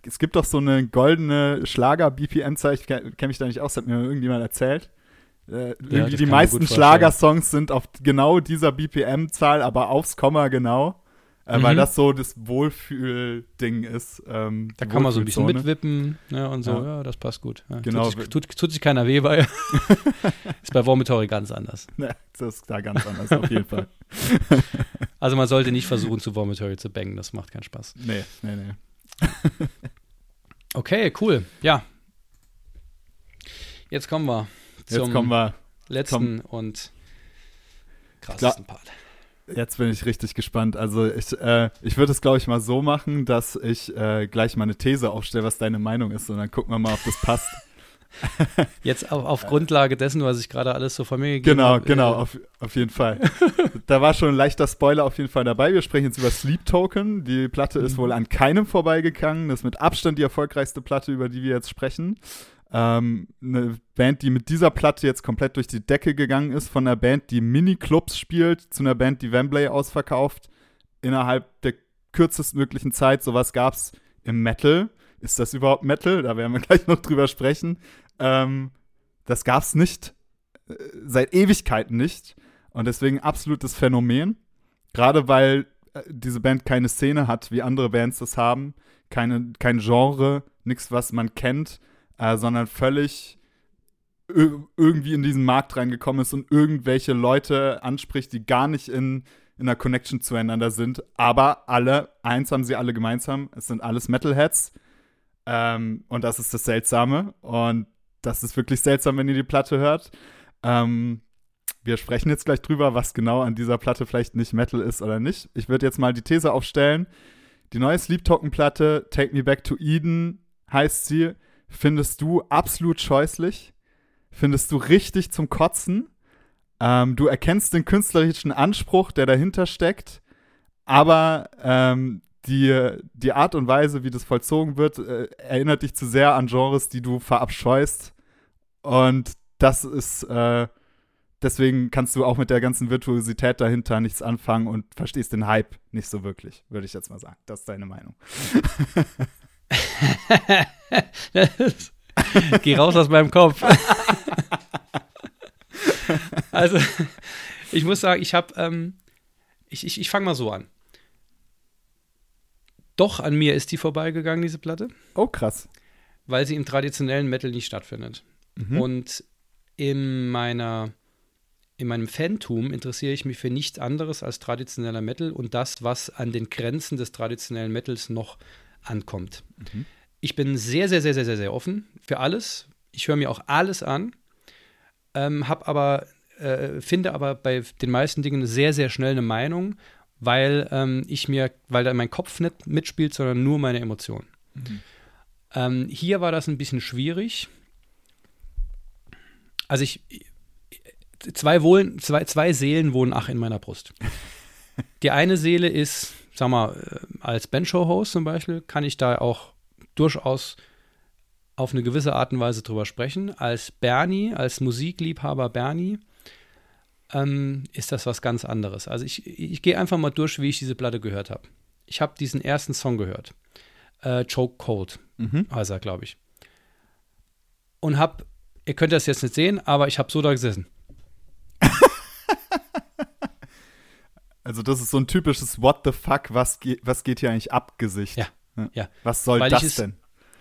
Es gibt doch so eine goldene Schlager-BPM-Zahl, ich kenne mich da nicht aus, hat mir irgendjemand erzählt. Äh, ja, die meisten Schlagersongs sind auf genau dieser BPM-Zahl, aber aufs Komma genau. Äh, mhm. Weil das so das Wohlfühl-Ding ist. Ähm, da kann man so ein bisschen mitwippen ja, und so, ja. ja, das passt gut. Ja, genau. Tut sich, tut, tut sich, keiner weh bei. <laughs> ist bei Vomitory ganz anders. <laughs> Ja, das ist da ganz anders, auf jeden Fall. <laughs> also man sollte nicht versuchen, zu Vomitory zu bangen, das macht keinen Spaß. Nee, nee, nee. <laughs> okay, cool. Ja. Jetzt kommen wir Jetzt kommen wir letzten zum, und krassesten Part. Jetzt bin ich richtig gespannt. Also ich, äh, ich würde es, glaube ich, mal so machen, dass ich äh, gleich mal eine These aufstelle, was deine Meinung ist und dann gucken wir mal, ob das passt. <laughs> <laughs> Jetzt auf, auf Grundlage dessen, was ich gerade alles so von mir gegeben genau, habe. Genau, genau, äh, auf, auf jeden Fall. da war schon ein leichter Spoiler auf jeden Fall dabei. Wir sprechen jetzt über Sleep Token. Die Platte mhm. ist wohl an keinem vorbeigegangen. Das ist mit Abstand die erfolgreichste Platte, über die wir jetzt sprechen. Ähm, eine Band, die mit dieser Platte jetzt komplett durch die Decke gegangen ist, von einer Band, die Mini-Clubs spielt, zu einer Band, die Wembley ausverkauft, innerhalb der kürzestmöglichen Zeit. Sowas gab es im Metal. Ist das überhaupt Metal? Da werden wir <laughs> gleich noch drüber sprechen. Ähm, das gab es nicht, äh, seit Ewigkeiten nicht. Und deswegen absolutes Phänomen. Gerade weil äh, diese Band keine Szene hat, wie andere Bands das haben. Keine, kein Genre, nichts, was man kennt äh, sondern völlig irgendwie in diesen Markt reingekommen ist und irgendwelche Leute anspricht, die gar nicht in, in einer Connection zueinander sind. Aber alle, eins haben sie alle gemeinsam, es sind alles Metalheads. Ähm, und das ist das Seltsame. Und das ist wirklich seltsam, wenn ihr die Platte hört. Ähm, wir sprechen jetzt gleich drüber, was genau an dieser Platte vielleicht nicht Metal ist oder nicht. Ich würde jetzt mal die These aufstellen. Die neue Sleep Token Platte, Take Me Back to Eden, heißt sie, findest du absolut scheußlich, findest du richtig zum Kotzen. Ähm, du erkennst den künstlerischen Anspruch, der dahinter steckt, aber ähm, die, die Art und Weise, wie das vollzogen wird, äh, erinnert dich zu sehr an Genres, die du verabscheust. Und das ist, äh, deswegen kannst du auch mit der ganzen Virtuosität dahinter nichts anfangen und verstehst den Hype nicht so wirklich, würde ich jetzt mal sagen. Das ist deine Meinung. <laughs> Geh raus aus meinem Kopf. <laughs> also, ich muss sagen, ich habe, ähm, ich, ich, ich fange mal so an. Doch an mir ist die vorbeigegangen, diese Platte. Oh, krass. Weil sie im traditionellen Metal nicht stattfindet. Mhm. Und in meiner in meinem Fantum interessiere ich mich für nichts anderes als traditioneller Metal und das, was an den Grenzen des traditionellen Metals noch ankommt. Mhm. Ich bin sehr, sehr, sehr, sehr, sehr, sehr offen für alles. Ich höre mir auch alles an, ähm, habe aber, äh, finde aber bei den meisten Dingen sehr, sehr schnell eine Meinung, weil ähm, ich mir, weil da mein Kopf nicht mitspielt, sondern nur meine Emotionen. Mhm. Ähm, hier war das ein bisschen schwierig. Also ich, zwei, wohnen, zwei, zwei Seelen wohnen ach in meiner Brust. <laughs> Die eine Seele ist sag mal, äh, als Bench-Show-Host zum Beispiel kann ich da auch durchaus auf eine gewisse Art und Weise drüber sprechen. Als Bernie, als Musikliebhaber Bernie, ähm, ist das was ganz anderes. Also ich, ich gehe einfach mal durch, wie ich diese Platte gehört habe. Ich habe diesen ersten Song gehört. Äh, Choke Cold mhm. heißt er, glaube ich. Und habe, ihr könnt das jetzt nicht sehen, aber ich habe so da gesessen. <laughs> Also das ist so ein typisches What the fuck, was, ge was geht hier eigentlich ab Gesicht. Ja. ja. Was soll Weil das denn?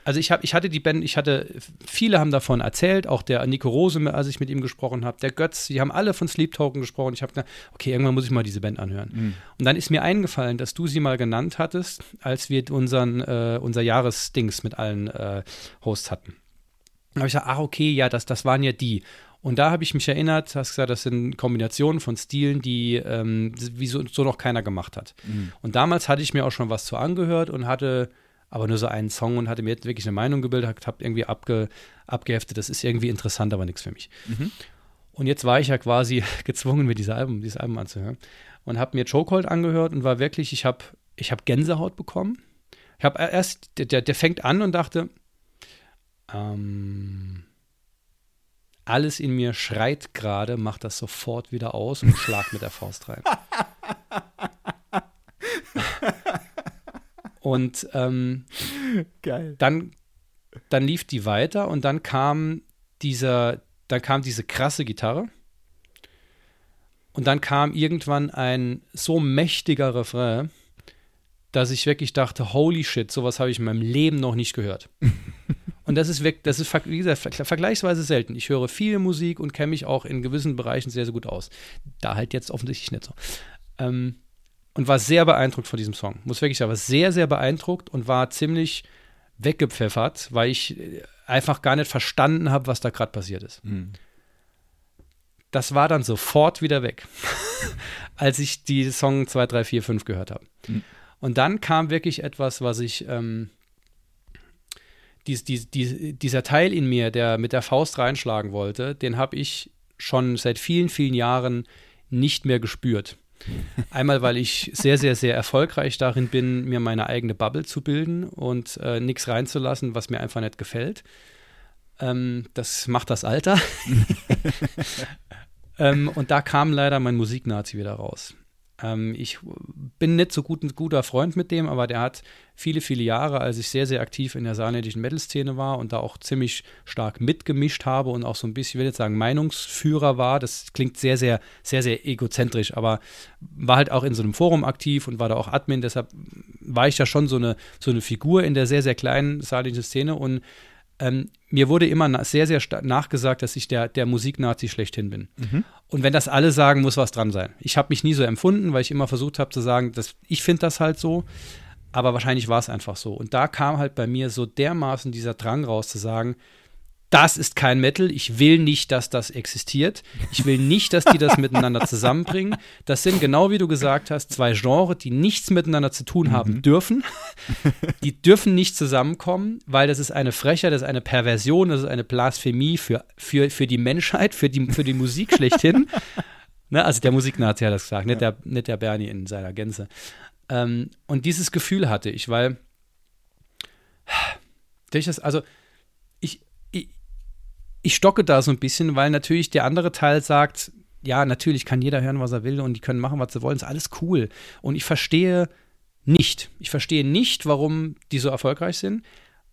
Also ich, hab, ich hatte die Band, ich hatte, viele haben davon erzählt, auch der Nico Rose, als ich mit ihm gesprochen habe, der Götz, die haben alle von Sleep Token gesprochen. Ich habe gedacht, okay, irgendwann muss ich mal diese Band anhören. Mhm. Und dann ist mir eingefallen, dass du sie mal genannt hattest, als wir unseren, äh, unser Jahresdings mit allen äh, Hosts hatten. Da habe ich gesagt, ach okay, ja, das, das waren ja die. Und da habe ich mich erinnert, hast gesagt, das sind Kombinationen von Stilen, die ähm, wie so, so, noch keiner gemacht hat. Mhm. Und damals hatte ich mir auch schon was zu angehört und hatte aber nur so einen Song und hatte mir jetzt wirklich eine Meinung gebildet, habe irgendwie abge, abgeheftet, das ist irgendwie interessant, aber nichts für mich. Mhm. Und jetzt war ich ja quasi <laughs> gezwungen, mir diese Album, dieses Album anzuhören und habe mir Chokehold angehört und war wirklich, ich habe ich hab Gänsehaut bekommen. Ich habe erst, der, der fängt an und dachte, ähm, alles in mir schreit gerade, mach das sofort wieder aus und schlag mit der Faust rein. <laughs> Und ähm. Dann, dann lief die weiter und dann kam dieser, dann kam diese krasse Gitarre. Und dann kam irgendwann ein so mächtiger Refrain, dass ich wirklich dachte, holy shit, sowas habe ich in meinem Leben noch nicht gehört. <laughs> und das ist wirklich, das ist wie gesagt, vergleichsweise selten. Ich höre viel Musik und kenne mich auch in gewissen Bereichen sehr, sehr gut aus. Da halt jetzt offensichtlich nicht so. Ähm, und war sehr beeindruckt von diesem Song. Muss wirklich sagen, war sehr, sehr beeindruckt und war ziemlich weggepfeffert, weil ich äh, einfach gar nicht verstanden habe, was da gerade passiert ist. Mhm. Das war dann sofort wieder weg, <laughs> als ich die Song 2, 3, 4, 5 gehört habe. Mhm. Und dann kam wirklich etwas, was ich, ähm, dies, dies, dies, dieser Teil in mir, der mit der Faust reinschlagen wollte, den habe ich schon seit vielen, vielen Jahren nicht mehr gespürt. Einmal, weil ich sehr, sehr, sehr erfolgreich darin bin, mir meine eigene Bubble zu bilden und äh, nichts reinzulassen, was mir einfach nicht gefällt. Ähm, das macht das Alter. <laughs> <laughs> ähm, und da kam leider mein Musiknazi wieder raus. Ähm, ich bin nicht so gut, ein guter Freund mit dem, aber der hat viele, viele Jahre, als ich sehr, sehr aktiv in der saarländischen Metal-Szene war und da auch ziemlich stark mitgemischt habe und auch so ein bisschen, ich will jetzt sagen, Meinungsführer war. Das klingt sehr, sehr, sehr, sehr egozentrisch, aber war halt auch in so einem Forum aktiv und war da auch Admin. Deshalb war ich da schon so eine, so eine Figur in der sehr, sehr kleinen saarländischen Szene und ähm, mir wurde immer sehr, sehr nachgesagt, dass ich der, der Musiknazi schlechthin bin. Mhm. Und wenn das alle sagen, muss was dran sein. Ich habe mich nie so empfunden, weil ich immer versucht habe zu sagen, dass ich finde das halt so. Aber wahrscheinlich war es einfach so. Und da kam halt bei mir so dermaßen dieser Drang raus zu sagen, das ist kein Metal. Ich will nicht, dass das existiert. Ich will nicht, dass die das <laughs> miteinander zusammenbringen. Das sind, genau wie du gesagt hast, zwei Genres, die nichts miteinander zu tun haben mhm. dürfen. <laughs> Die dürfen nicht zusammenkommen, weil das ist eine Frechheit, das ist eine Perversion, das ist eine Blasphemie für, für, für die Menschheit, für die, für die Musik schlechthin. <laughs> ne, also der Musiknazi hat das gesagt, nicht, der, nicht der Bernie in seiner Gänze. Ähm, und dieses Gefühl hatte ich, weil durch das, also ich stocke da so ein bisschen, weil natürlich der andere Teil sagt, ja, natürlich kann jeder hören, was er will und die können machen, was sie wollen, ist alles cool. Und ich verstehe nicht, ich verstehe nicht, warum die so erfolgreich sind,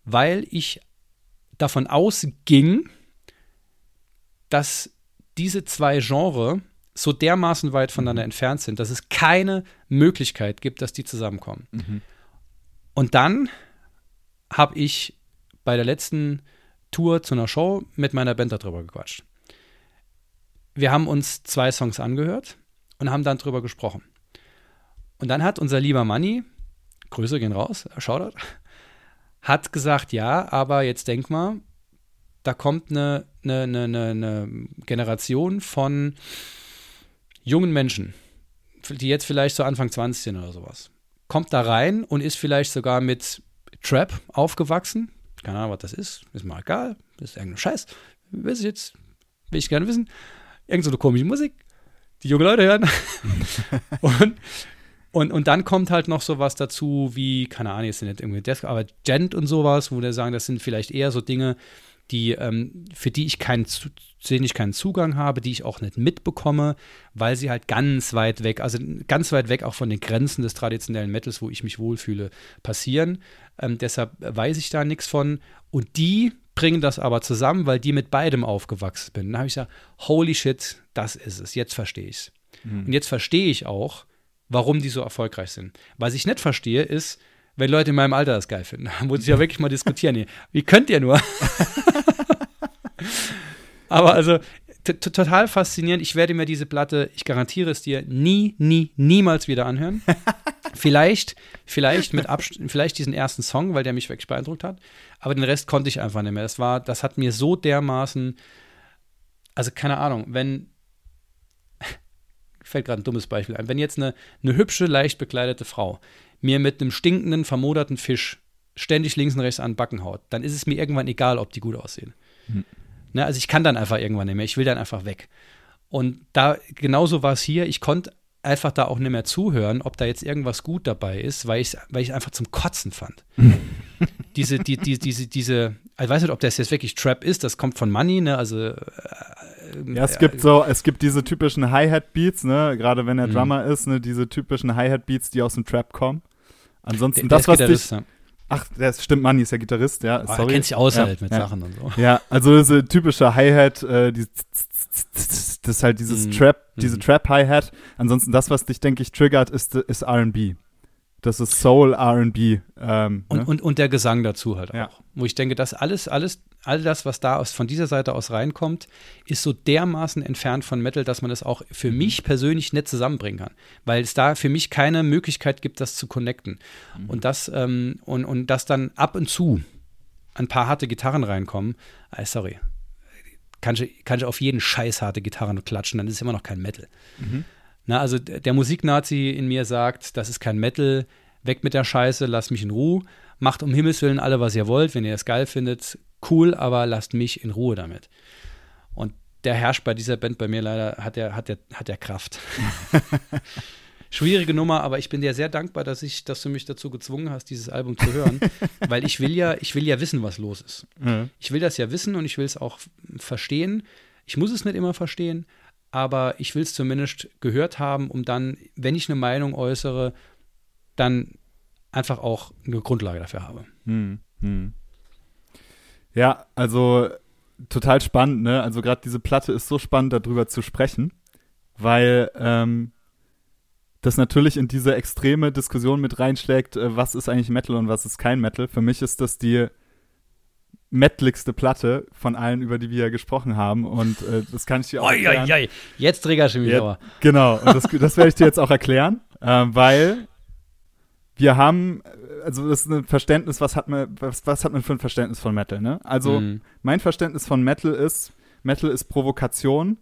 weil ich davon ausging, dass diese zwei Genres so dermaßen weit voneinander mhm. entfernt sind, dass es keine Möglichkeit gibt, dass die zusammenkommen. Mhm. Und dann habe ich bei der letzten Tour zu einer Show mit meiner Band darüber gequatscht. Wir haben uns zwei Songs angehört und haben dann drüber gesprochen. Und dann hat unser lieber Manni, Grüße gehen raus, Shoutout, <laughs> hat gesagt, ja, aber jetzt denk mal, da kommt eine, eine, eine, eine Generation von jungen Menschen, die jetzt vielleicht so Anfang 20 sind oder sowas. Kommt da rein und ist vielleicht sogar mit Trap aufgewachsen, keine Ahnung, was das ist. Ist mir egal. Das ist irgendein Scheiß. Weiß ich jetzt. Will ich gerne wissen. Irgend so eine komische Musik, die junge Leute hören. <laughs> und, und, und dann kommt halt noch sowas dazu wie, keine Ahnung, jetzt sind nicht irgendwie Desk, aber Gent und sowas, wo wir sagen, das sind vielleicht eher so Dinge, die, ähm, für die ich keinen, denen ich keinen Zugang habe, die ich auch nicht mitbekomme, weil sie halt ganz weit weg, also ganz weit weg auch von den Grenzen des traditionellen Metals, wo ich mich wohlfühle, passieren. Ähm, deshalb weiß ich da nichts von. Und die bringen das aber zusammen, weil die mit beidem aufgewachsen sind. Dann habe ich gesagt, holy shit, das ist es. Jetzt verstehe ich es. Mhm. Und jetzt verstehe ich auch, warum die so erfolgreich sind. Was ich nicht verstehe, ist, wenn Leute in meinem Alter das geil finden. <laughs> Da muss ich ja wirklich mal diskutieren. Hier. Wie könnt ihr nur? <laughs> Aber also total faszinierend. Ich werde mir diese Platte, ich garantiere es dir, nie, nie, niemals wieder anhören. <laughs> vielleicht, vielleicht mit Abst vielleicht diesen ersten Song, weil der mich wirklich beeindruckt hat. Aber den Rest konnte ich einfach nicht mehr. Das war, das hat mir so dermaßen, also keine Ahnung, wenn <laughs> fällt gerade ein dummes Beispiel ein. Wenn jetzt eine, eine hübsche, leicht bekleidete Frau mir mit einem stinkenden, vermoderten Fisch ständig links und rechts an den Backen haut, dann ist es mir irgendwann egal, ob die gut aussehen. Hm. Ne, also ich kann dann einfach irgendwann nicht mehr. Ich will dann einfach weg. Und da genauso war es hier. Ich konnte einfach da auch nicht mehr zuhören, ob da jetzt irgendwas gut dabei ist, weil ich weil ich einfach zum Kotzen fand. <laughs> diese die, die, diese diese ich weiß nicht, ob das jetzt wirklich Trap ist, das kommt von Money, ne? Also äh, ja, es gibt so, es gibt diese typischen Hi-Hat-Beats, ne, gerade wenn er mhm. Drummer ist, ne, diese typischen Hi-Hat-Beats, die aus dem Trap kommen. Ansonsten das, was dich. Ach, das stimmt, Manni ist ja Gitarrist, ja. Oh, sorry. Er kennt sich aus ja, halt mit ja. Sachen und so. Ja, also diese typische Hi-Hat, äh, die, das ist halt dieses mm. Trap, diese mm. Trap-Hi-Hat. Ansonsten das, was dich, denke ich, triggert, ist, ist R&B. Das ist Soul RB. Ähm, und, ne? und, und der Gesang dazu halt ja. auch. Wo ich denke, dass alles, alles, all das, was da aus, von dieser Seite aus reinkommt, ist so dermaßen entfernt von Metal, dass man es auch für mhm. mich persönlich nicht zusammenbringen kann. Weil es da für mich keine Möglichkeit gibt, das zu connecten. Mhm. Und das, ähm, und, und dass dann ab und zu ein paar harte Gitarren reinkommen, äh, sorry, kann ich, kann ich auf jeden Scheiß harte Gitarren klatschen, dann ist es immer noch kein Metal. Mhm. Na, also der Musiknazi in mir sagt, das ist kein Metal, weg mit der Scheiße, lasst mich in Ruhe. Macht um Himmels Willen alle, was ihr wollt. Wenn ihr es geil findet, cool, aber lasst mich in Ruhe damit. Und der herrscht bei dieser Band bei mir leider, hat der, hat der, hat der Kraft. <laughs> Schwierige Nummer, aber ich bin dir sehr dankbar, dass ich, dass du mich dazu gezwungen hast, dieses Album zu hören, <laughs> weil ich will ja, ich will ja wissen, was los ist. Mhm. Ich will das ja wissen und ich will es auch verstehen. Ich muss es nicht immer verstehen, aber ich will es zumindest gehört haben, um dann, wenn ich eine Meinung äußere, dann einfach auch eine Grundlage dafür habe. Hm, hm. Ja, also total spannend, ne? Also gerade diese Platte ist so spannend, darüber zu sprechen, weil ähm, das natürlich in diese extreme Diskussion mit reinschlägt, äh, was ist eigentlich Metal und was ist kein Metal. Für mich ist das die mettligste Platte von allen, über die wir gesprochen haben. Und äh, das kann ich dir auch oi, erklären. Oi, oi. Jetzt triggerst du mich aber. Genau, und das, das werde ich dir jetzt auch erklären, äh, weil wir haben, also das ist ein Verständnis, was hat man, was, was hat man für ein Verständnis von Metal, ne? Also mhm. mein Verständnis von Metal ist, Metal ist Provokation,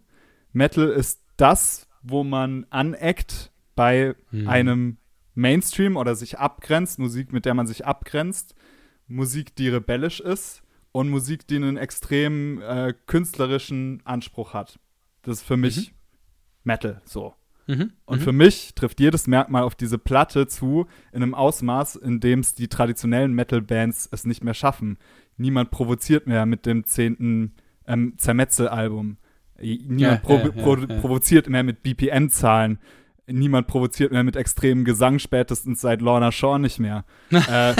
Metal ist das, wo man aneckt bei mhm. einem Mainstream oder sich abgrenzt, Musik, mit der man sich abgrenzt, Musik, die rebellisch ist und Musik, die einen extrem äh, künstlerischen Anspruch hat. Das ist für mich mhm. Metal so. Mhm. Und mhm. für mich trifft jedes Merkmal auf diese Platte zu, in einem Ausmaß, in dem es die traditionellen Metal-Bands es nicht mehr schaffen. Niemand provoziert mehr mit dem zehnten ähm, Zermetzel-Album. Niemand ja, provo ja, ja, pro provoziert mehr mit BPM-Zahlen. Niemand provoziert mehr mit extremem Gesang, spätestens seit Lorna Shaw nicht mehr. <laughs> äh,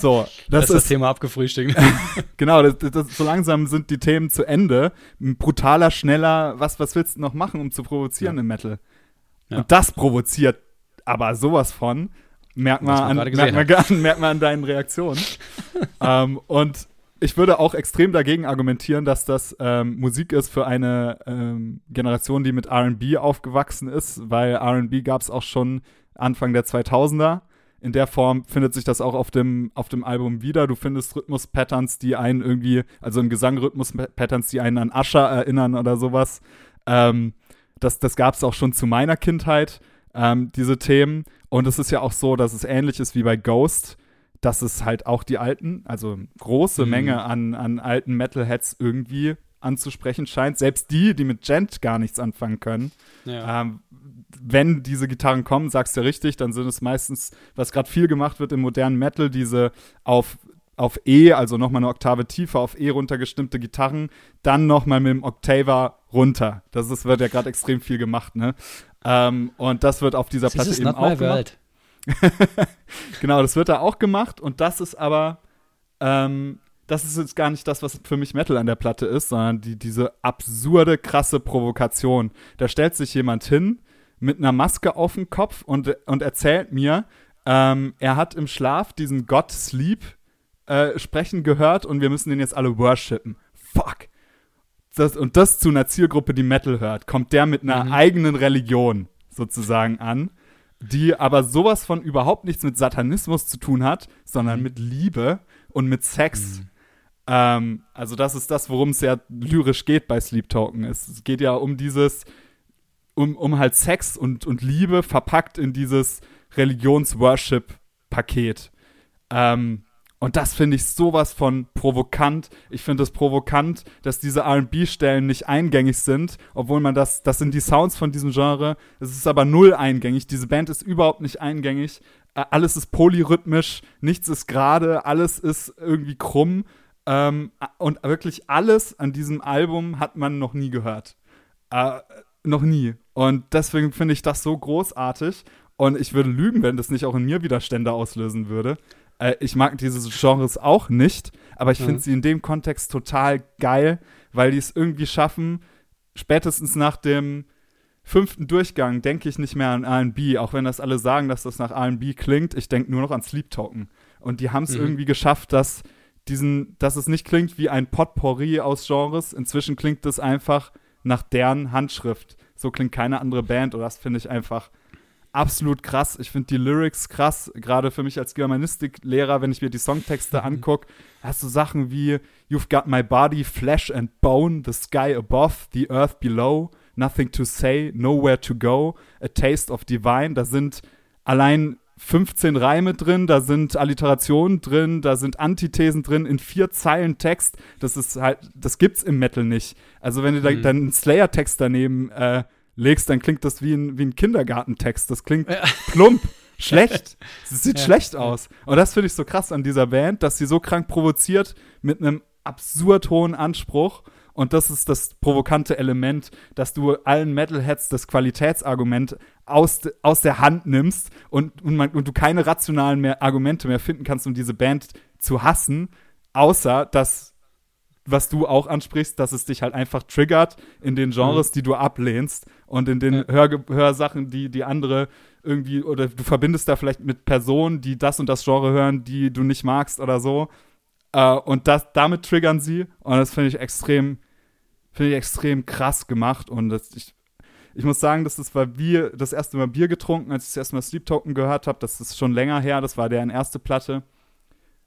so, das, das ist <laughs> das Thema abgefrühstückt. genau, das, das, so langsam sind die Themen zu Ende. Brutaler, schneller, was, was willst du noch machen, um zu provozieren ja. im Metal? Ja. Und das provoziert aber sowas von. Merkt man, an, merkt, man an, <laughs> merkt man an deinen Reaktionen. <laughs> ähm, und ich würde auch extrem dagegen argumentieren, dass das ähm, Musik ist für eine ähm, Generation, die mit RB aufgewachsen ist, weil RB gab es auch schon Anfang der 2000er in der Form findet sich das auch auf dem, auf dem Album wieder. Du findest Rhythmus-Patterns, die einen irgendwie, also im Gesang Rhythmus-Patterns, die einen an Ascher erinnern oder sowas. Ähm, das das gab es auch schon zu meiner Kindheit, ähm, diese Themen. Und es ist ja auch so, dass es ähnlich ist wie bei Ghost, dass es halt auch die alten, also große mhm. Menge an, an alten Metalheads irgendwie anzusprechen scheint. Selbst die, die mit Gent gar nichts anfangen können. Ja. Ähm, wenn diese Gitarren kommen, sagst du ja richtig, dann sind es meistens, was gerade viel gemacht wird im modernen Metal, diese auf auf E, also nochmal eine Oktave tiefer auf E runtergestimmte Gitarren, dann nochmal mit dem Octaver runter. Das ist, wird ja gerade extrem viel gemacht, ne? Ähm, und das wird auf dieser This Platte eben auch gemacht. <laughs> genau, das wird da auch gemacht und das ist aber, ähm, das ist jetzt gar nicht das, was für mich Metal an der Platte ist, sondern die, diese absurde, krasse Provokation. Da stellt sich jemand hin, mit einer Maske auf dem Kopf und, und erzählt mir, ähm, er hat im Schlaf diesen Gott Sleep äh, sprechen gehört und wir müssen den jetzt alle worshipen. Fuck. Das, und das zu einer Zielgruppe, die Metal hört, kommt der mit einer Mhm. eigenen Religion sozusagen an, die aber sowas von überhaupt nichts mit Satanismus zu tun hat, sondern Mhm. mit Liebe und mit Sex. Ähm, also das ist das, worum es ja lyrisch geht bei Sleep Token. Es, es geht ja um dieses, um, um halt Sex und, und Liebe verpackt in dieses Religions-Worship-Paket. Ähm, und das finde ich sowas von provokant. Ich finde es provokant, dass diese RB-Stellen nicht eingängig sind, obwohl man das, das sind die Sounds von diesem Genre. Es ist aber null eingängig. Diese Band ist überhaupt nicht eingängig. Äh, alles ist polyrhythmisch, nichts ist gerade, alles ist irgendwie krumm. Ähm, und wirklich alles an diesem Album hat man noch nie gehört. Äh, noch nie. Und deswegen finde ich das so großartig. Und ich würde lügen, wenn das nicht auch in mir Widerstände auslösen würde. Äh, ich mag diese Genres auch nicht, aber ich Mhm. finde sie in dem Kontext total geil, weil die es irgendwie schaffen, spätestens nach dem fünften Durchgang denke ich nicht mehr an RB, auch wenn das alle sagen, dass das nach RB klingt. Ich denke nur noch an Sleep Token. Und die haben es Mhm. irgendwie geschafft, dass diesen, dass es nicht klingt wie ein Potpourri aus Genres. Inzwischen klingt es einfach nach deren Handschrift. So klingt keine andere Band und das finde ich einfach absolut krass. Ich finde die Lyrics krass, gerade für mich als Germanistiklehrer, wenn ich mir die Songtexte angucke, hast du Sachen wie You've got my body, flesh and bone, the sky above, the earth below, nothing to say, nowhere to go, a taste of divine. Da sind allein 15 Reime drin, da sind Alliterationen drin, da sind Antithesen drin in vier Zeilen Text. Das ist halt, das gibt's im Metal nicht. Also wenn du da, Mhm. dann einen Slayer-Text daneben äh, legst, dann klingt das wie ein, wie ein Kindergartentext. Das klingt Ja. plump, <laughs> schlecht. Es sieht Ja. schlecht aus. Und das finde ich so krass an dieser Band, dass sie so krank provoziert mit einem absurd hohen Anspruch. Und das ist das provokante Element, dass du allen Metalheads das Qualitätsargument aus, aus der Hand nimmst und, und, man, und du keine rationalen mehr Argumente mehr finden kannst, um diese Band zu hassen, außer dass, was du auch ansprichst, dass es dich halt einfach triggert in den Genres, die du ablehnst und in den Ja. Hörge Hörsachen, die, die andere irgendwie, oder du verbindest da vielleicht mit Personen, die das und das Genre hören, die du nicht magst oder so. Äh, und das, damit triggern sie. Und das finde ich extrem, finde ich extrem krass gemacht. Und das, ich, ich muss sagen, das ist, weil wir das erste Mal Bier getrunken, als ich das erste Mal Sleep Token gehört habe. Das ist schon länger her. Das war deren erste Platte.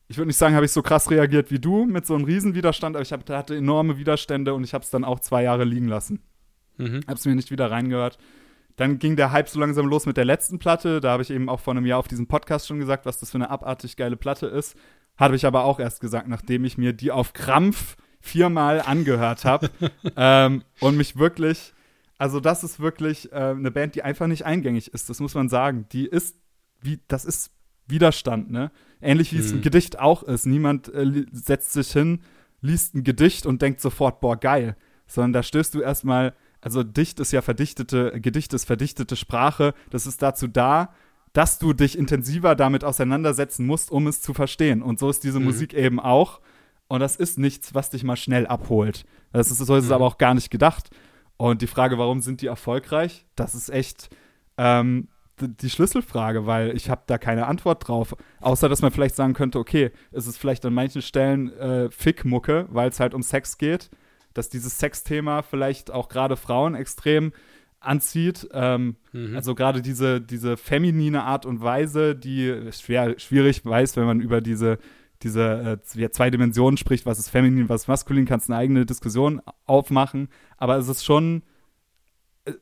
Ich würde nicht sagen, habe ich so krass reagiert wie du mit so einem Riesenwiderstand, aber ich hab, hatte enorme Widerstände und ich habe es dann auch zwei Jahre liegen lassen. Mhm. Hab's mir nicht wieder reingehört. Dann ging der Hype so langsam los mit der letzten Platte. Da habe ich eben auch vor einem Jahr auf diesem Podcast schon gesagt, was das für eine abartig geile Platte ist. Habe ich aber auch erst gesagt, nachdem ich mir die auf Krampf viermal angehört habe. <laughs> ähm, und mich wirklich, also das ist wirklich äh, eine Band, die einfach nicht eingängig ist. Das muss man sagen. Die ist, wie, das ist Widerstand, ne? Ähnlich wie es ein Mhm. Gedicht auch ist. Niemand äh, setzt sich hin, liest ein Gedicht und denkt sofort, boah, geil. Sondern da stößt du erstmal, also Dicht ist ja verdichtete, Gedicht ist verdichtete Sprache. Das ist dazu da, dass du dich intensiver damit auseinandersetzen musst, um es zu verstehen. Und so ist diese Mhm. Musik eben auch. Und das ist nichts, was dich mal schnell abholt. Das ist, so ist es Mhm. aber auch gar nicht gedacht. Und die Frage, warum sind die erfolgreich, das ist echt ähm, die Schlüsselfrage, weil ich habe da keine Antwort drauf. Außer, dass man vielleicht sagen könnte, okay, es ist vielleicht an manchen Stellen äh, Fickmucke, weil es halt um Sex geht. Dass dieses Sexthema vielleicht auch gerade Frauen extrem anzieht. Ähm, Mhm. also gerade diese, diese feminine Art und Weise, die schwer, schwierig weiß, wenn man über diese, diese äh, zwei Dimensionen spricht, was ist feminin, was ist maskulin, kannst eine eigene Diskussion aufmachen. Aber es ist schon, äh,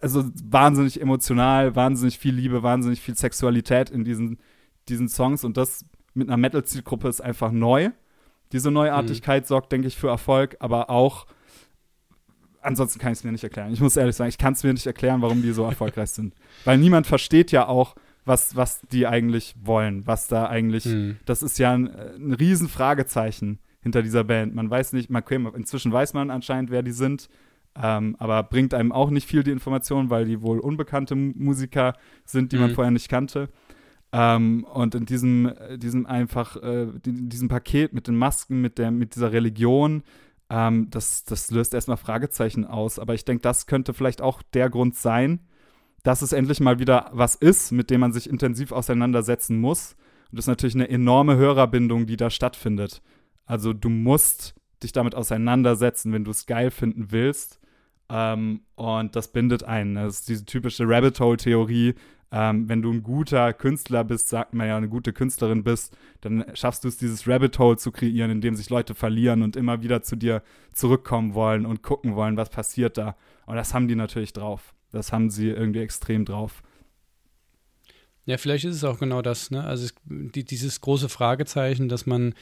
also wahnsinnig emotional, wahnsinnig viel Liebe, wahnsinnig viel Sexualität in diesen, diesen Songs und das mit einer Metal-Zielgruppe ist einfach neu. Diese Neuartigkeit sorgt, denke ich, für Erfolg, aber auch ansonsten kann ich es mir nicht erklären. Ich muss ehrlich sagen, ich kann es mir nicht erklären, warum die so erfolgreich sind. <laughs> Weil niemand versteht ja auch, was, was die eigentlich wollen, was da eigentlich, Mhm. das ist ja ein, ein riesen Fragezeichen hinter dieser Band. Man weiß nicht, man, inzwischen weiß man anscheinend, wer die sind, ähm, aber bringt einem auch nicht viel die Information, weil die wohl unbekannte Musiker sind, die man Mhm. vorher nicht kannte. Ähm, und in diesem, äh, diesem einfach, äh, in diesem Paket mit den Masken, mit, der, mit dieser Religion, ähm, das, das löst erstmal Fragezeichen aus. Aber ich denke, das könnte vielleicht auch der Grund sein, dass es endlich mal wieder was ist, mit dem man sich intensiv auseinandersetzen muss. Und das ist natürlich eine enorme Hörerbindung, die da stattfindet. Also du musst dich damit auseinandersetzen, wenn du es geil finden willst. Ähm, und das bindet einen. Das ist diese typische Rabbit Hole-Theorie. Ähm, wenn du ein guter Künstler bist, sagt man ja, eine gute Künstlerin bist, dann schaffst du es, dieses Rabbit Hole zu kreieren, in dem sich Leute verlieren und immer wieder zu dir zurückkommen wollen und gucken wollen, was passiert da. Und das haben die natürlich drauf. Das haben sie irgendwie extrem drauf. Ja, vielleicht ist es auch genau das, ne? Also die, dieses große Fragezeichen, dass man,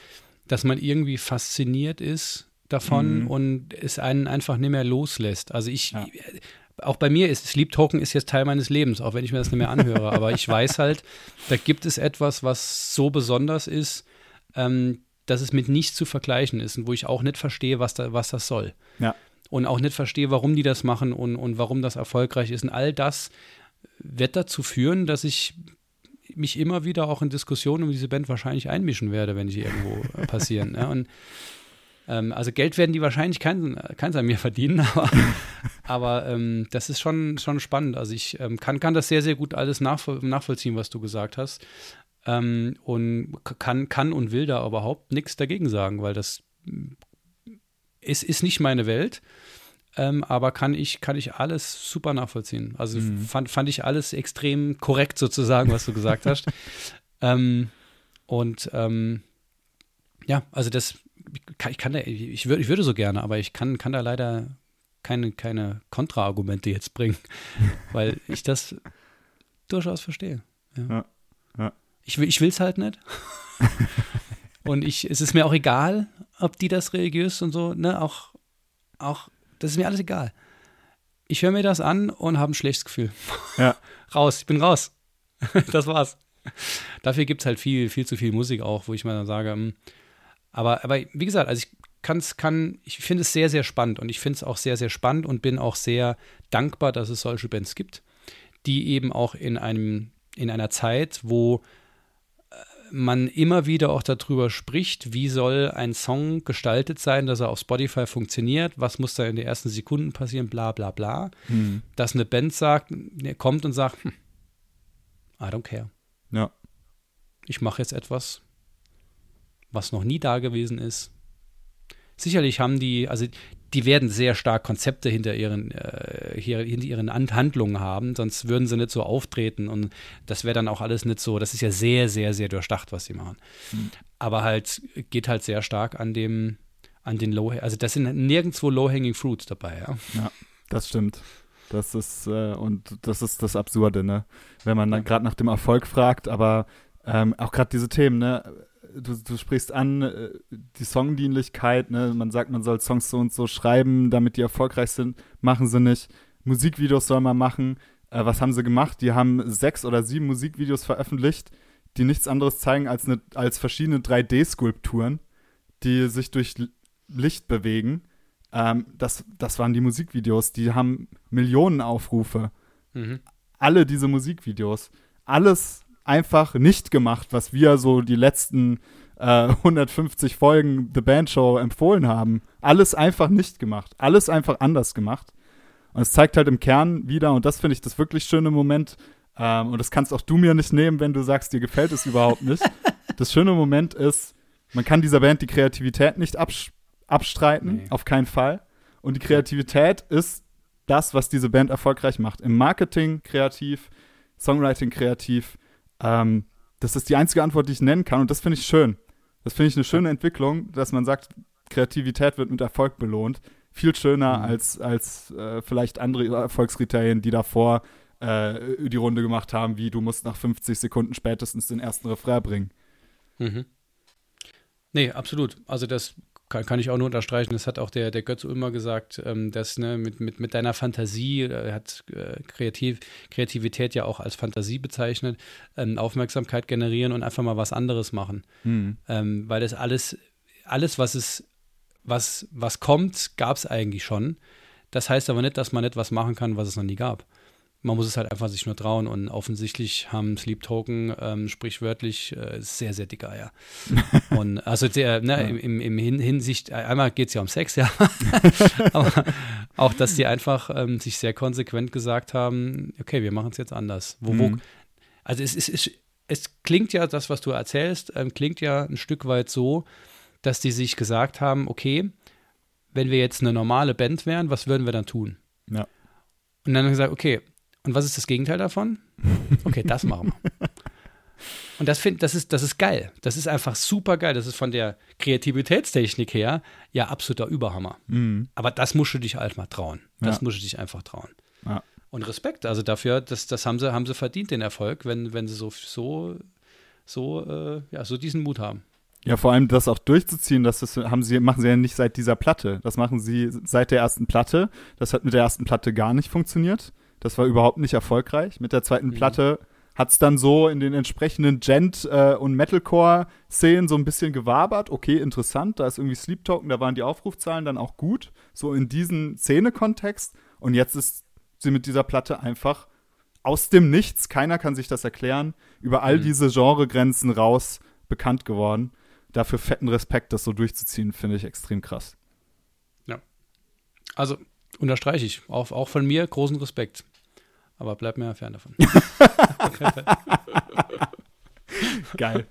dass man irgendwie fasziniert ist davon mhm. und es einen einfach nicht mehr loslässt. Also ich, ja. Auch bei mir ist Sleep Token ist jetzt Teil meines Lebens, auch wenn ich mir das nicht mehr anhöre. aber ich weiß halt, da gibt es etwas, was so besonders ist, ähm, dass es mit nichts zu vergleichen ist und wo ich auch nicht verstehe, was, da, was das soll. Ja. Und auch nicht verstehe, warum die das machen und, und warum das erfolgreich ist. Und all das wird dazu führen, dass ich mich immer wieder auch in Diskussionen um diese Band wahrscheinlich einmischen werde, wenn ich irgendwo passieren. Ja, und ähm, also Geld werden die wahrscheinlich keins kein an mir verdienen, <laughs> aber, aber ähm, das ist schon, schon spannend. Also ich ähm, kann, kann das sehr, sehr gut alles nachvoll nachvollziehen, was du gesagt hast. Ähm, und kann, kann und will da überhaupt nichts dagegen sagen, weil das ist, ist nicht meine Welt. Ähm, aber kann ich, kann ich alles super nachvollziehen. Also mhm. fand, fand ich alles extrem korrekt sozusagen, was du gesagt hast. <laughs> Ähm, und ähm, ja, also das, ich kann da, ich, würde, ich würde so gerne, aber ich kann, kann da leider keine, keine Kontraargumente jetzt bringen, <laughs> weil ich das durchaus verstehe. Ja. Ja, ja. Ich, ich will es halt nicht. <laughs> und ich, es ist mir auch egal, ob die das religiös und so, ne, auch, auch das ist mir alles egal. Ich höre mir das an und habe ein schlechtes Gefühl. Ja. <laughs> raus, ich bin raus. das war's. Dafür gibt es halt viel, viel zu viel Musik auch, wo ich mal dann sage, hm. Aber, aber wie gesagt, also ich kann's, kann, ich finde es sehr, sehr spannend und ich finde es auch sehr, sehr spannend und bin auch sehr dankbar, dass es solche Bands gibt, die eben auch in einem, in einer Zeit, wo man immer wieder auch darüber spricht, wie soll ein Song gestaltet sein, dass er auf Spotify funktioniert, was muss da in den ersten Sekunden passieren, bla bla bla. Hm. Dass eine Band sagt, kommt und sagt, hm, I don't care. Ja. Ich mache jetzt etwas, was noch nie da gewesen ist. Sicherlich haben die, also die werden sehr stark Konzepte hinter ihren, äh, hier, hinter ihren Handlungen haben, sonst würden sie nicht so auftreten und das wäre dann auch alles nicht so, das ist ja sehr, sehr, sehr durchdacht, was sie machen. Mhm. Aber halt geht halt sehr stark an dem, an den Low, also das sind nirgendwo Low-Hanging Fruits dabei, ja. Ja, das stimmt. Das ist, äh, und das ist das Absurde, ne? Wenn man dann gerade nach dem Erfolg fragt, aber ähm, auch gerade diese Themen, ne? Du, du sprichst an, äh, die Songdienlichkeit, ne? man sagt, man soll Songs so und so schreiben, damit die erfolgreich sind, machen sie nicht. Musikvideos soll man machen. Äh, was haben sie gemacht? Die haben sechs oder sieben Musikvideos veröffentlicht, die nichts anderes zeigen als, eine, als verschiedene 3D-Skulpturen, die sich durch Licht bewegen. Ähm, das, das waren die Musikvideos, die haben Millionen Aufrufe. Mhm. Alle diese Musikvideos. Alles einfach nicht gemacht, was wir so die letzten äh, 150 Folgen The Band Show empfohlen haben. Alles einfach nicht gemacht. Alles einfach anders gemacht. Und es zeigt halt im Kern wieder, und das finde ich das wirklich schöne Moment, ähm, und das kannst auch du mir nicht nehmen, wenn du sagst, dir gefällt es überhaupt nicht. <laughs> das schöne Moment ist, man kann dieser Band die Kreativität nicht abs abstreiten, nee. auf keinen Fall. Und die Kreativität ist das, was diese Band erfolgreich macht. Im Marketing kreativ, Songwriting kreativ, ähm, das ist die einzige Antwort, die ich nennen kann und das finde ich schön. Das finde ich eine schöne Entwicklung, dass man sagt, Kreativität wird mit Erfolg belohnt. Viel schöner mhm. als, als äh, vielleicht andere Erfolgskriterien, die davor äh, die Runde gemacht haben, wie du musst nach 50 Sekunden spätestens den ersten Refrain bringen. Mhm. Nee, absolut. Also das kann, kann, ich auch nur unterstreichen. Das hat auch der, der Götz Ulmer gesagt, ähm, dass ne, mit, mit, mit deiner Fantasie, er äh, hat äh, Kreativ, Kreativität ja auch als Fantasie bezeichnet, ähm, Aufmerksamkeit generieren und einfach mal was anderes machen. Mhm. Ähm, weil das alles, alles, was es, was, was kommt, gab es eigentlich schon. Das heißt aber nicht, dass man nicht was machen kann, was es noch nie gab man muss es halt einfach sich nur trauen und offensichtlich haben Sleep Token ähm, sprichwörtlich äh, sehr, sehr dicke Eier. <laughs> und also der, ne, ja. im, im Hinsicht, einmal geht es ja um Sex, ja, <laughs> aber, auch, dass die einfach ähm, sich sehr konsequent gesagt haben, okay, wir machen es jetzt anders. Wo, wo, Mhm. also es, ist, es, es klingt ja, das, was du erzählst, ähm, klingt ja ein Stück weit so, dass die sich gesagt haben, okay, wenn wir jetzt eine normale Band wären, was würden wir dann tun? Ja. Und dann haben wir gesagt, okay, und was ist das Gegenteil davon? Okay, das machen wir. <laughs> Und das, find, das, ist, das ist geil. Das ist einfach super geil. Das ist von der Kreativitätstechnik her ja absoluter Überhammer. Mhm. Aber das musst du dich halt mal trauen. Das Ja. musst du dich einfach trauen. Ja. Und Respekt, also dafür, das, das haben sie, haben sie verdient, den Erfolg, wenn, wenn sie so, so, so, äh, ja, so diesen Mut haben. Ja, vor allem das auch durchzuziehen, das ist, haben sie, machen sie ja nicht seit dieser Platte. Das machen sie seit der ersten Platte. Das hat mit der ersten Platte gar nicht funktioniert. Das war überhaupt nicht erfolgreich. Mit der zweiten Mhm. Platte hat es dann so in den entsprechenden Gent- äh, und Metalcore-Szenen so ein bisschen gewabert. Okay, interessant, da ist irgendwie Sleep Token, da waren die Aufrufzahlen dann auch gut. So in diesem Szene-Kontext. Und jetzt ist sie mit dieser Platte einfach aus dem Nichts, keiner kann sich das erklären, über all Mhm. diese Genregrenzen raus bekannt geworden. Dafür fetten Respekt, das so durchzuziehen, finde ich extrem krass. Also unterstreiche ich, auch, auch von mir großen Respekt. Aber bleib mir fern davon. <laughs> Geil.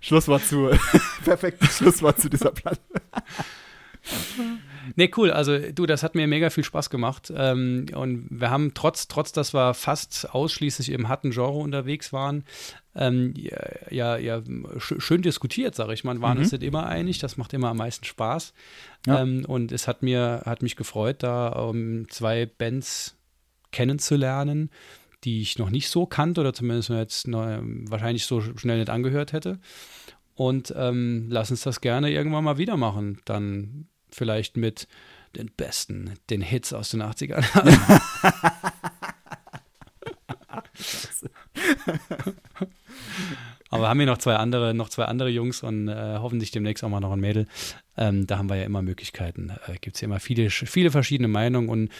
Schlusswort zu. <laughs> Perfektes Schlusswort zu dieser Platte. <laughs> Nee, cool. Also du, das hat mir mega viel Spaß gemacht. Ähm, und wir haben trotz, trotz, dass wir fast ausschließlich im harten Genre unterwegs waren, ähm, ja, ja, sch schön diskutiert, sage ich mal. Waren Mhm. uns nicht immer einig. Das macht immer am meisten Spaß. Ja. Ähm, und es hat mir, hat mich gefreut, da ähm, zwei Bands kennenzulernen, die ich noch nicht so kannte oder zumindest jetzt noch, wahrscheinlich so schnell nicht angehört hätte. Und ähm, lass uns das gerne irgendwann mal wieder machen. Dann vielleicht mit den besten, den Hits aus den 80ern. <laughs> <laughs> <laughs> Aber wir haben hier noch zwei andere, noch zwei andere Jungs und äh, hoffentlich demnächst auch mal noch ein Mädel. Ähm, da haben wir ja immer Möglichkeiten. Äh, Gibt es ja immer viele, viele verschiedene Meinungen. Und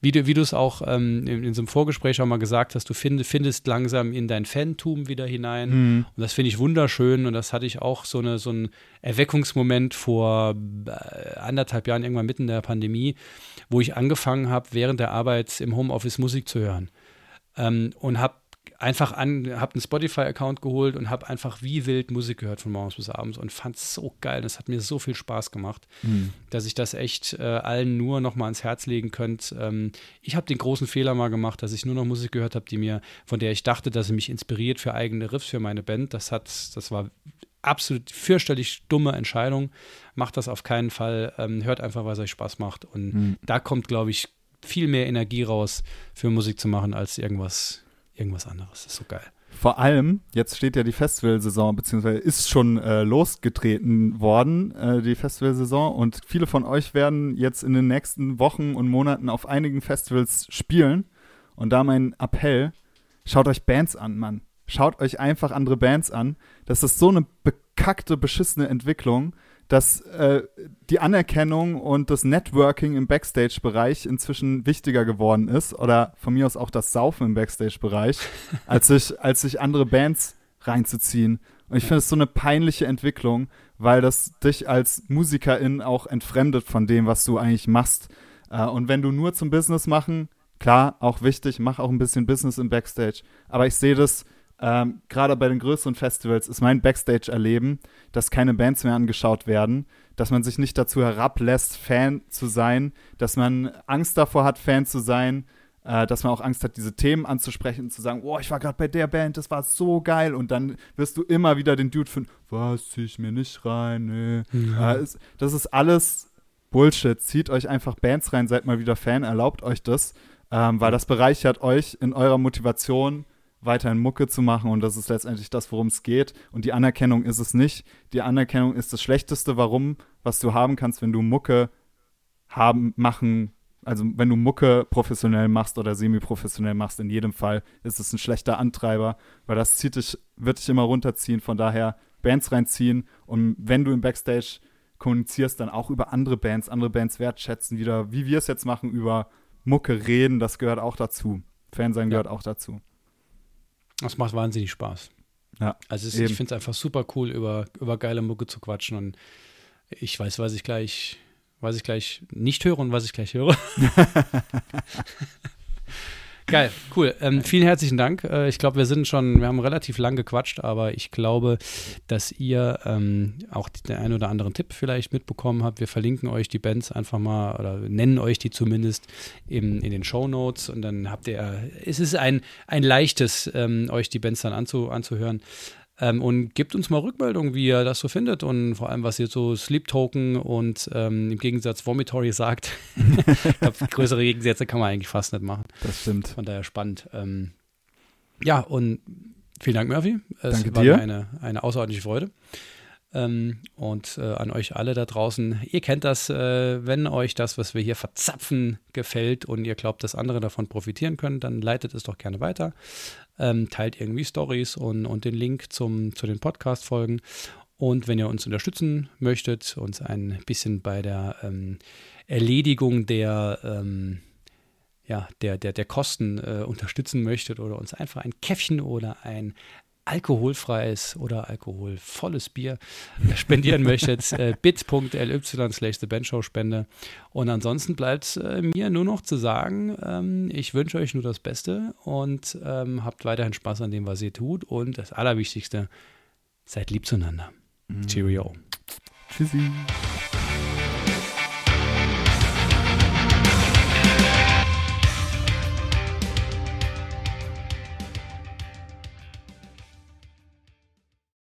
wie du, wie du es auch ähm, in, in so einem Vorgespräch auch mal gesagt hast, du find, findest langsam in dein Fantum wieder hinein. Mhm. Und das finde ich wunderschön. Und das hatte ich auch so, eine, so einen Erweckungsmoment vor äh, anderthalb Jahren, irgendwann mitten in der Pandemie, wo ich angefangen habe, während der Arbeit im Homeoffice Musik zu hören. Ähm, und habe einfach an, habe einen Spotify-Account geholt und habe einfach wie wild Musik gehört von morgens bis abends und fand es so geil. Das hat mir so viel Spaß gemacht, Mhm. dass ich das echt äh, allen nur noch mal ans Herz legen könnte. Ähm, ich habe den großen Fehler mal gemacht, dass ich nur noch Musik gehört habe, die mir, von der ich dachte, dass sie mich inspiriert für eigene Riffs für meine Band. Das hat, das war absolut fürchterlich dumme Entscheidung. Macht das auf keinen Fall. Ähm, hört einfach, was euch Spaß macht. Und Mhm. da kommt, glaube ich, viel mehr Energie raus, für Musik zu machen, als irgendwas, irgendwas anderes. Das ist so geil. Vor allem, jetzt steht ja die Festivalsaison, beziehungsweise ist schon äh, losgetreten worden, äh, die Festivalsaison. Und viele von euch werden jetzt in den nächsten Wochen und Monaten auf einigen Festivals spielen. Und da mein Appell, schaut euch Bands an, Mann. Schaut euch einfach andere Bands an. Das ist so eine bekackte, beschissene Entwicklung, dass äh, die Anerkennung und das Networking im Backstage-Bereich inzwischen wichtiger geworden ist. Oder von mir aus auch das Saufen im Backstage-Bereich, <laughs> als sich, als sich andere Bands reinzuziehen. Und ich finde es so eine peinliche Entwicklung, weil das dich als Musikerin auch entfremdet von dem, was du eigentlich machst. Äh, und wenn du nur zum Business machen, klar, auch wichtig, mach auch ein bisschen Business im Backstage. Aber ich sehe das ähm, gerade bei den größeren Festivals, ist mein Backstage-Erleben, dass keine Bands mehr angeschaut werden, dass man sich nicht dazu herablässt, Fan zu sein, dass man Angst davor hat, Fan zu sein, äh, dass man auch Angst hat, diese Themen anzusprechen und zu sagen, oh, ich war gerade bei der Band, das war so geil. Und dann wirst du immer wieder den Dude finden, was, zieh ich mir nicht rein, nee. Äh, ist, das ist alles Bullshit. Zieht euch einfach Bands rein, seid mal wieder Fan, erlaubt euch das, ähm, weil das bereichert euch in eurer Motivation, weiterhin Mucke zu machen und das ist letztendlich das, worum es geht. Und die Anerkennung ist es nicht. Die Anerkennung ist das Schlechteste, warum, was du haben kannst, wenn du Mucke haben, machen, also wenn du Mucke professionell machst oder semi-professionell machst, in jedem Fall ist es ein schlechter Antreiber, weil das zieht dich, wird dich immer runterziehen. Von daher Bands reinziehen und wenn du im Backstage kommunizierst, dann auch über andere Bands, andere Bands wertschätzen, wieder, wie wir es jetzt machen, über Mucke reden, das gehört auch dazu. Fan sein Ja. gehört auch dazu. Das macht wahnsinnig Spaß. Ja, Also es, ich finde es einfach super cool, über, über geile Mucke zu quatschen und ich weiß, was ich gleich, was ich gleich nicht höre und was ich gleich höre. <laughs> <laughs> Geil, cool. Ähm, vielen herzlichen Dank. Äh, ich glaube, wir sind schon, wir haben relativ lang gequatscht, aber ich glaube, dass ihr ähm, auch den einen oder anderen Tipp vielleicht mitbekommen habt. Wir verlinken euch die Bands einfach mal oder nennen euch die zumindest in, in den Show Notes und dann habt ihr, es ist ein, ein leichtes, ähm, euch die Bands dann anzu, anzuhören. Ähm, und gebt uns mal Rückmeldung, wie ihr das so findet und vor allem, was ihr so Sleep Token und ähm, im Gegensatz Vomitory sagt. <laughs> ich glaube, größere Gegensätze kann man eigentlich fast nicht machen. Das stimmt. Von daher spannend. Ähm, ja, und vielen Dank, Murphy. Es Danke war dir. mir eine, eine außerordentliche Freude. Ähm, und äh, an euch alle da draußen, ihr kennt das, äh, wenn euch das, was wir hier verzapfen, gefällt und ihr glaubt, dass andere davon profitieren können, dann leitet es doch gerne weiter. Ähm, teilt irgendwie Stories und, und den Link zum, zu den Podcast-Folgen. Und wenn ihr uns unterstützen möchtet, uns ein bisschen bei der ähm, Erledigung der, ähm, ja, der, der, der Kosten äh, unterstützen möchtet oder uns einfach ein Käffchen oder ein alkoholfreies oder alkoholvolles Bier äh, spendieren möchtet, äh, <laughs> bit.ly slash The Band Show Spende. Und ansonsten bleibt äh, mir nur noch zu sagen, ähm, ich wünsche euch nur das Beste und ähm, habt weiterhin Spaß an dem, was ihr tut. Und das Allerwichtigste, seid lieb zueinander. Cheerio. Tschüssi.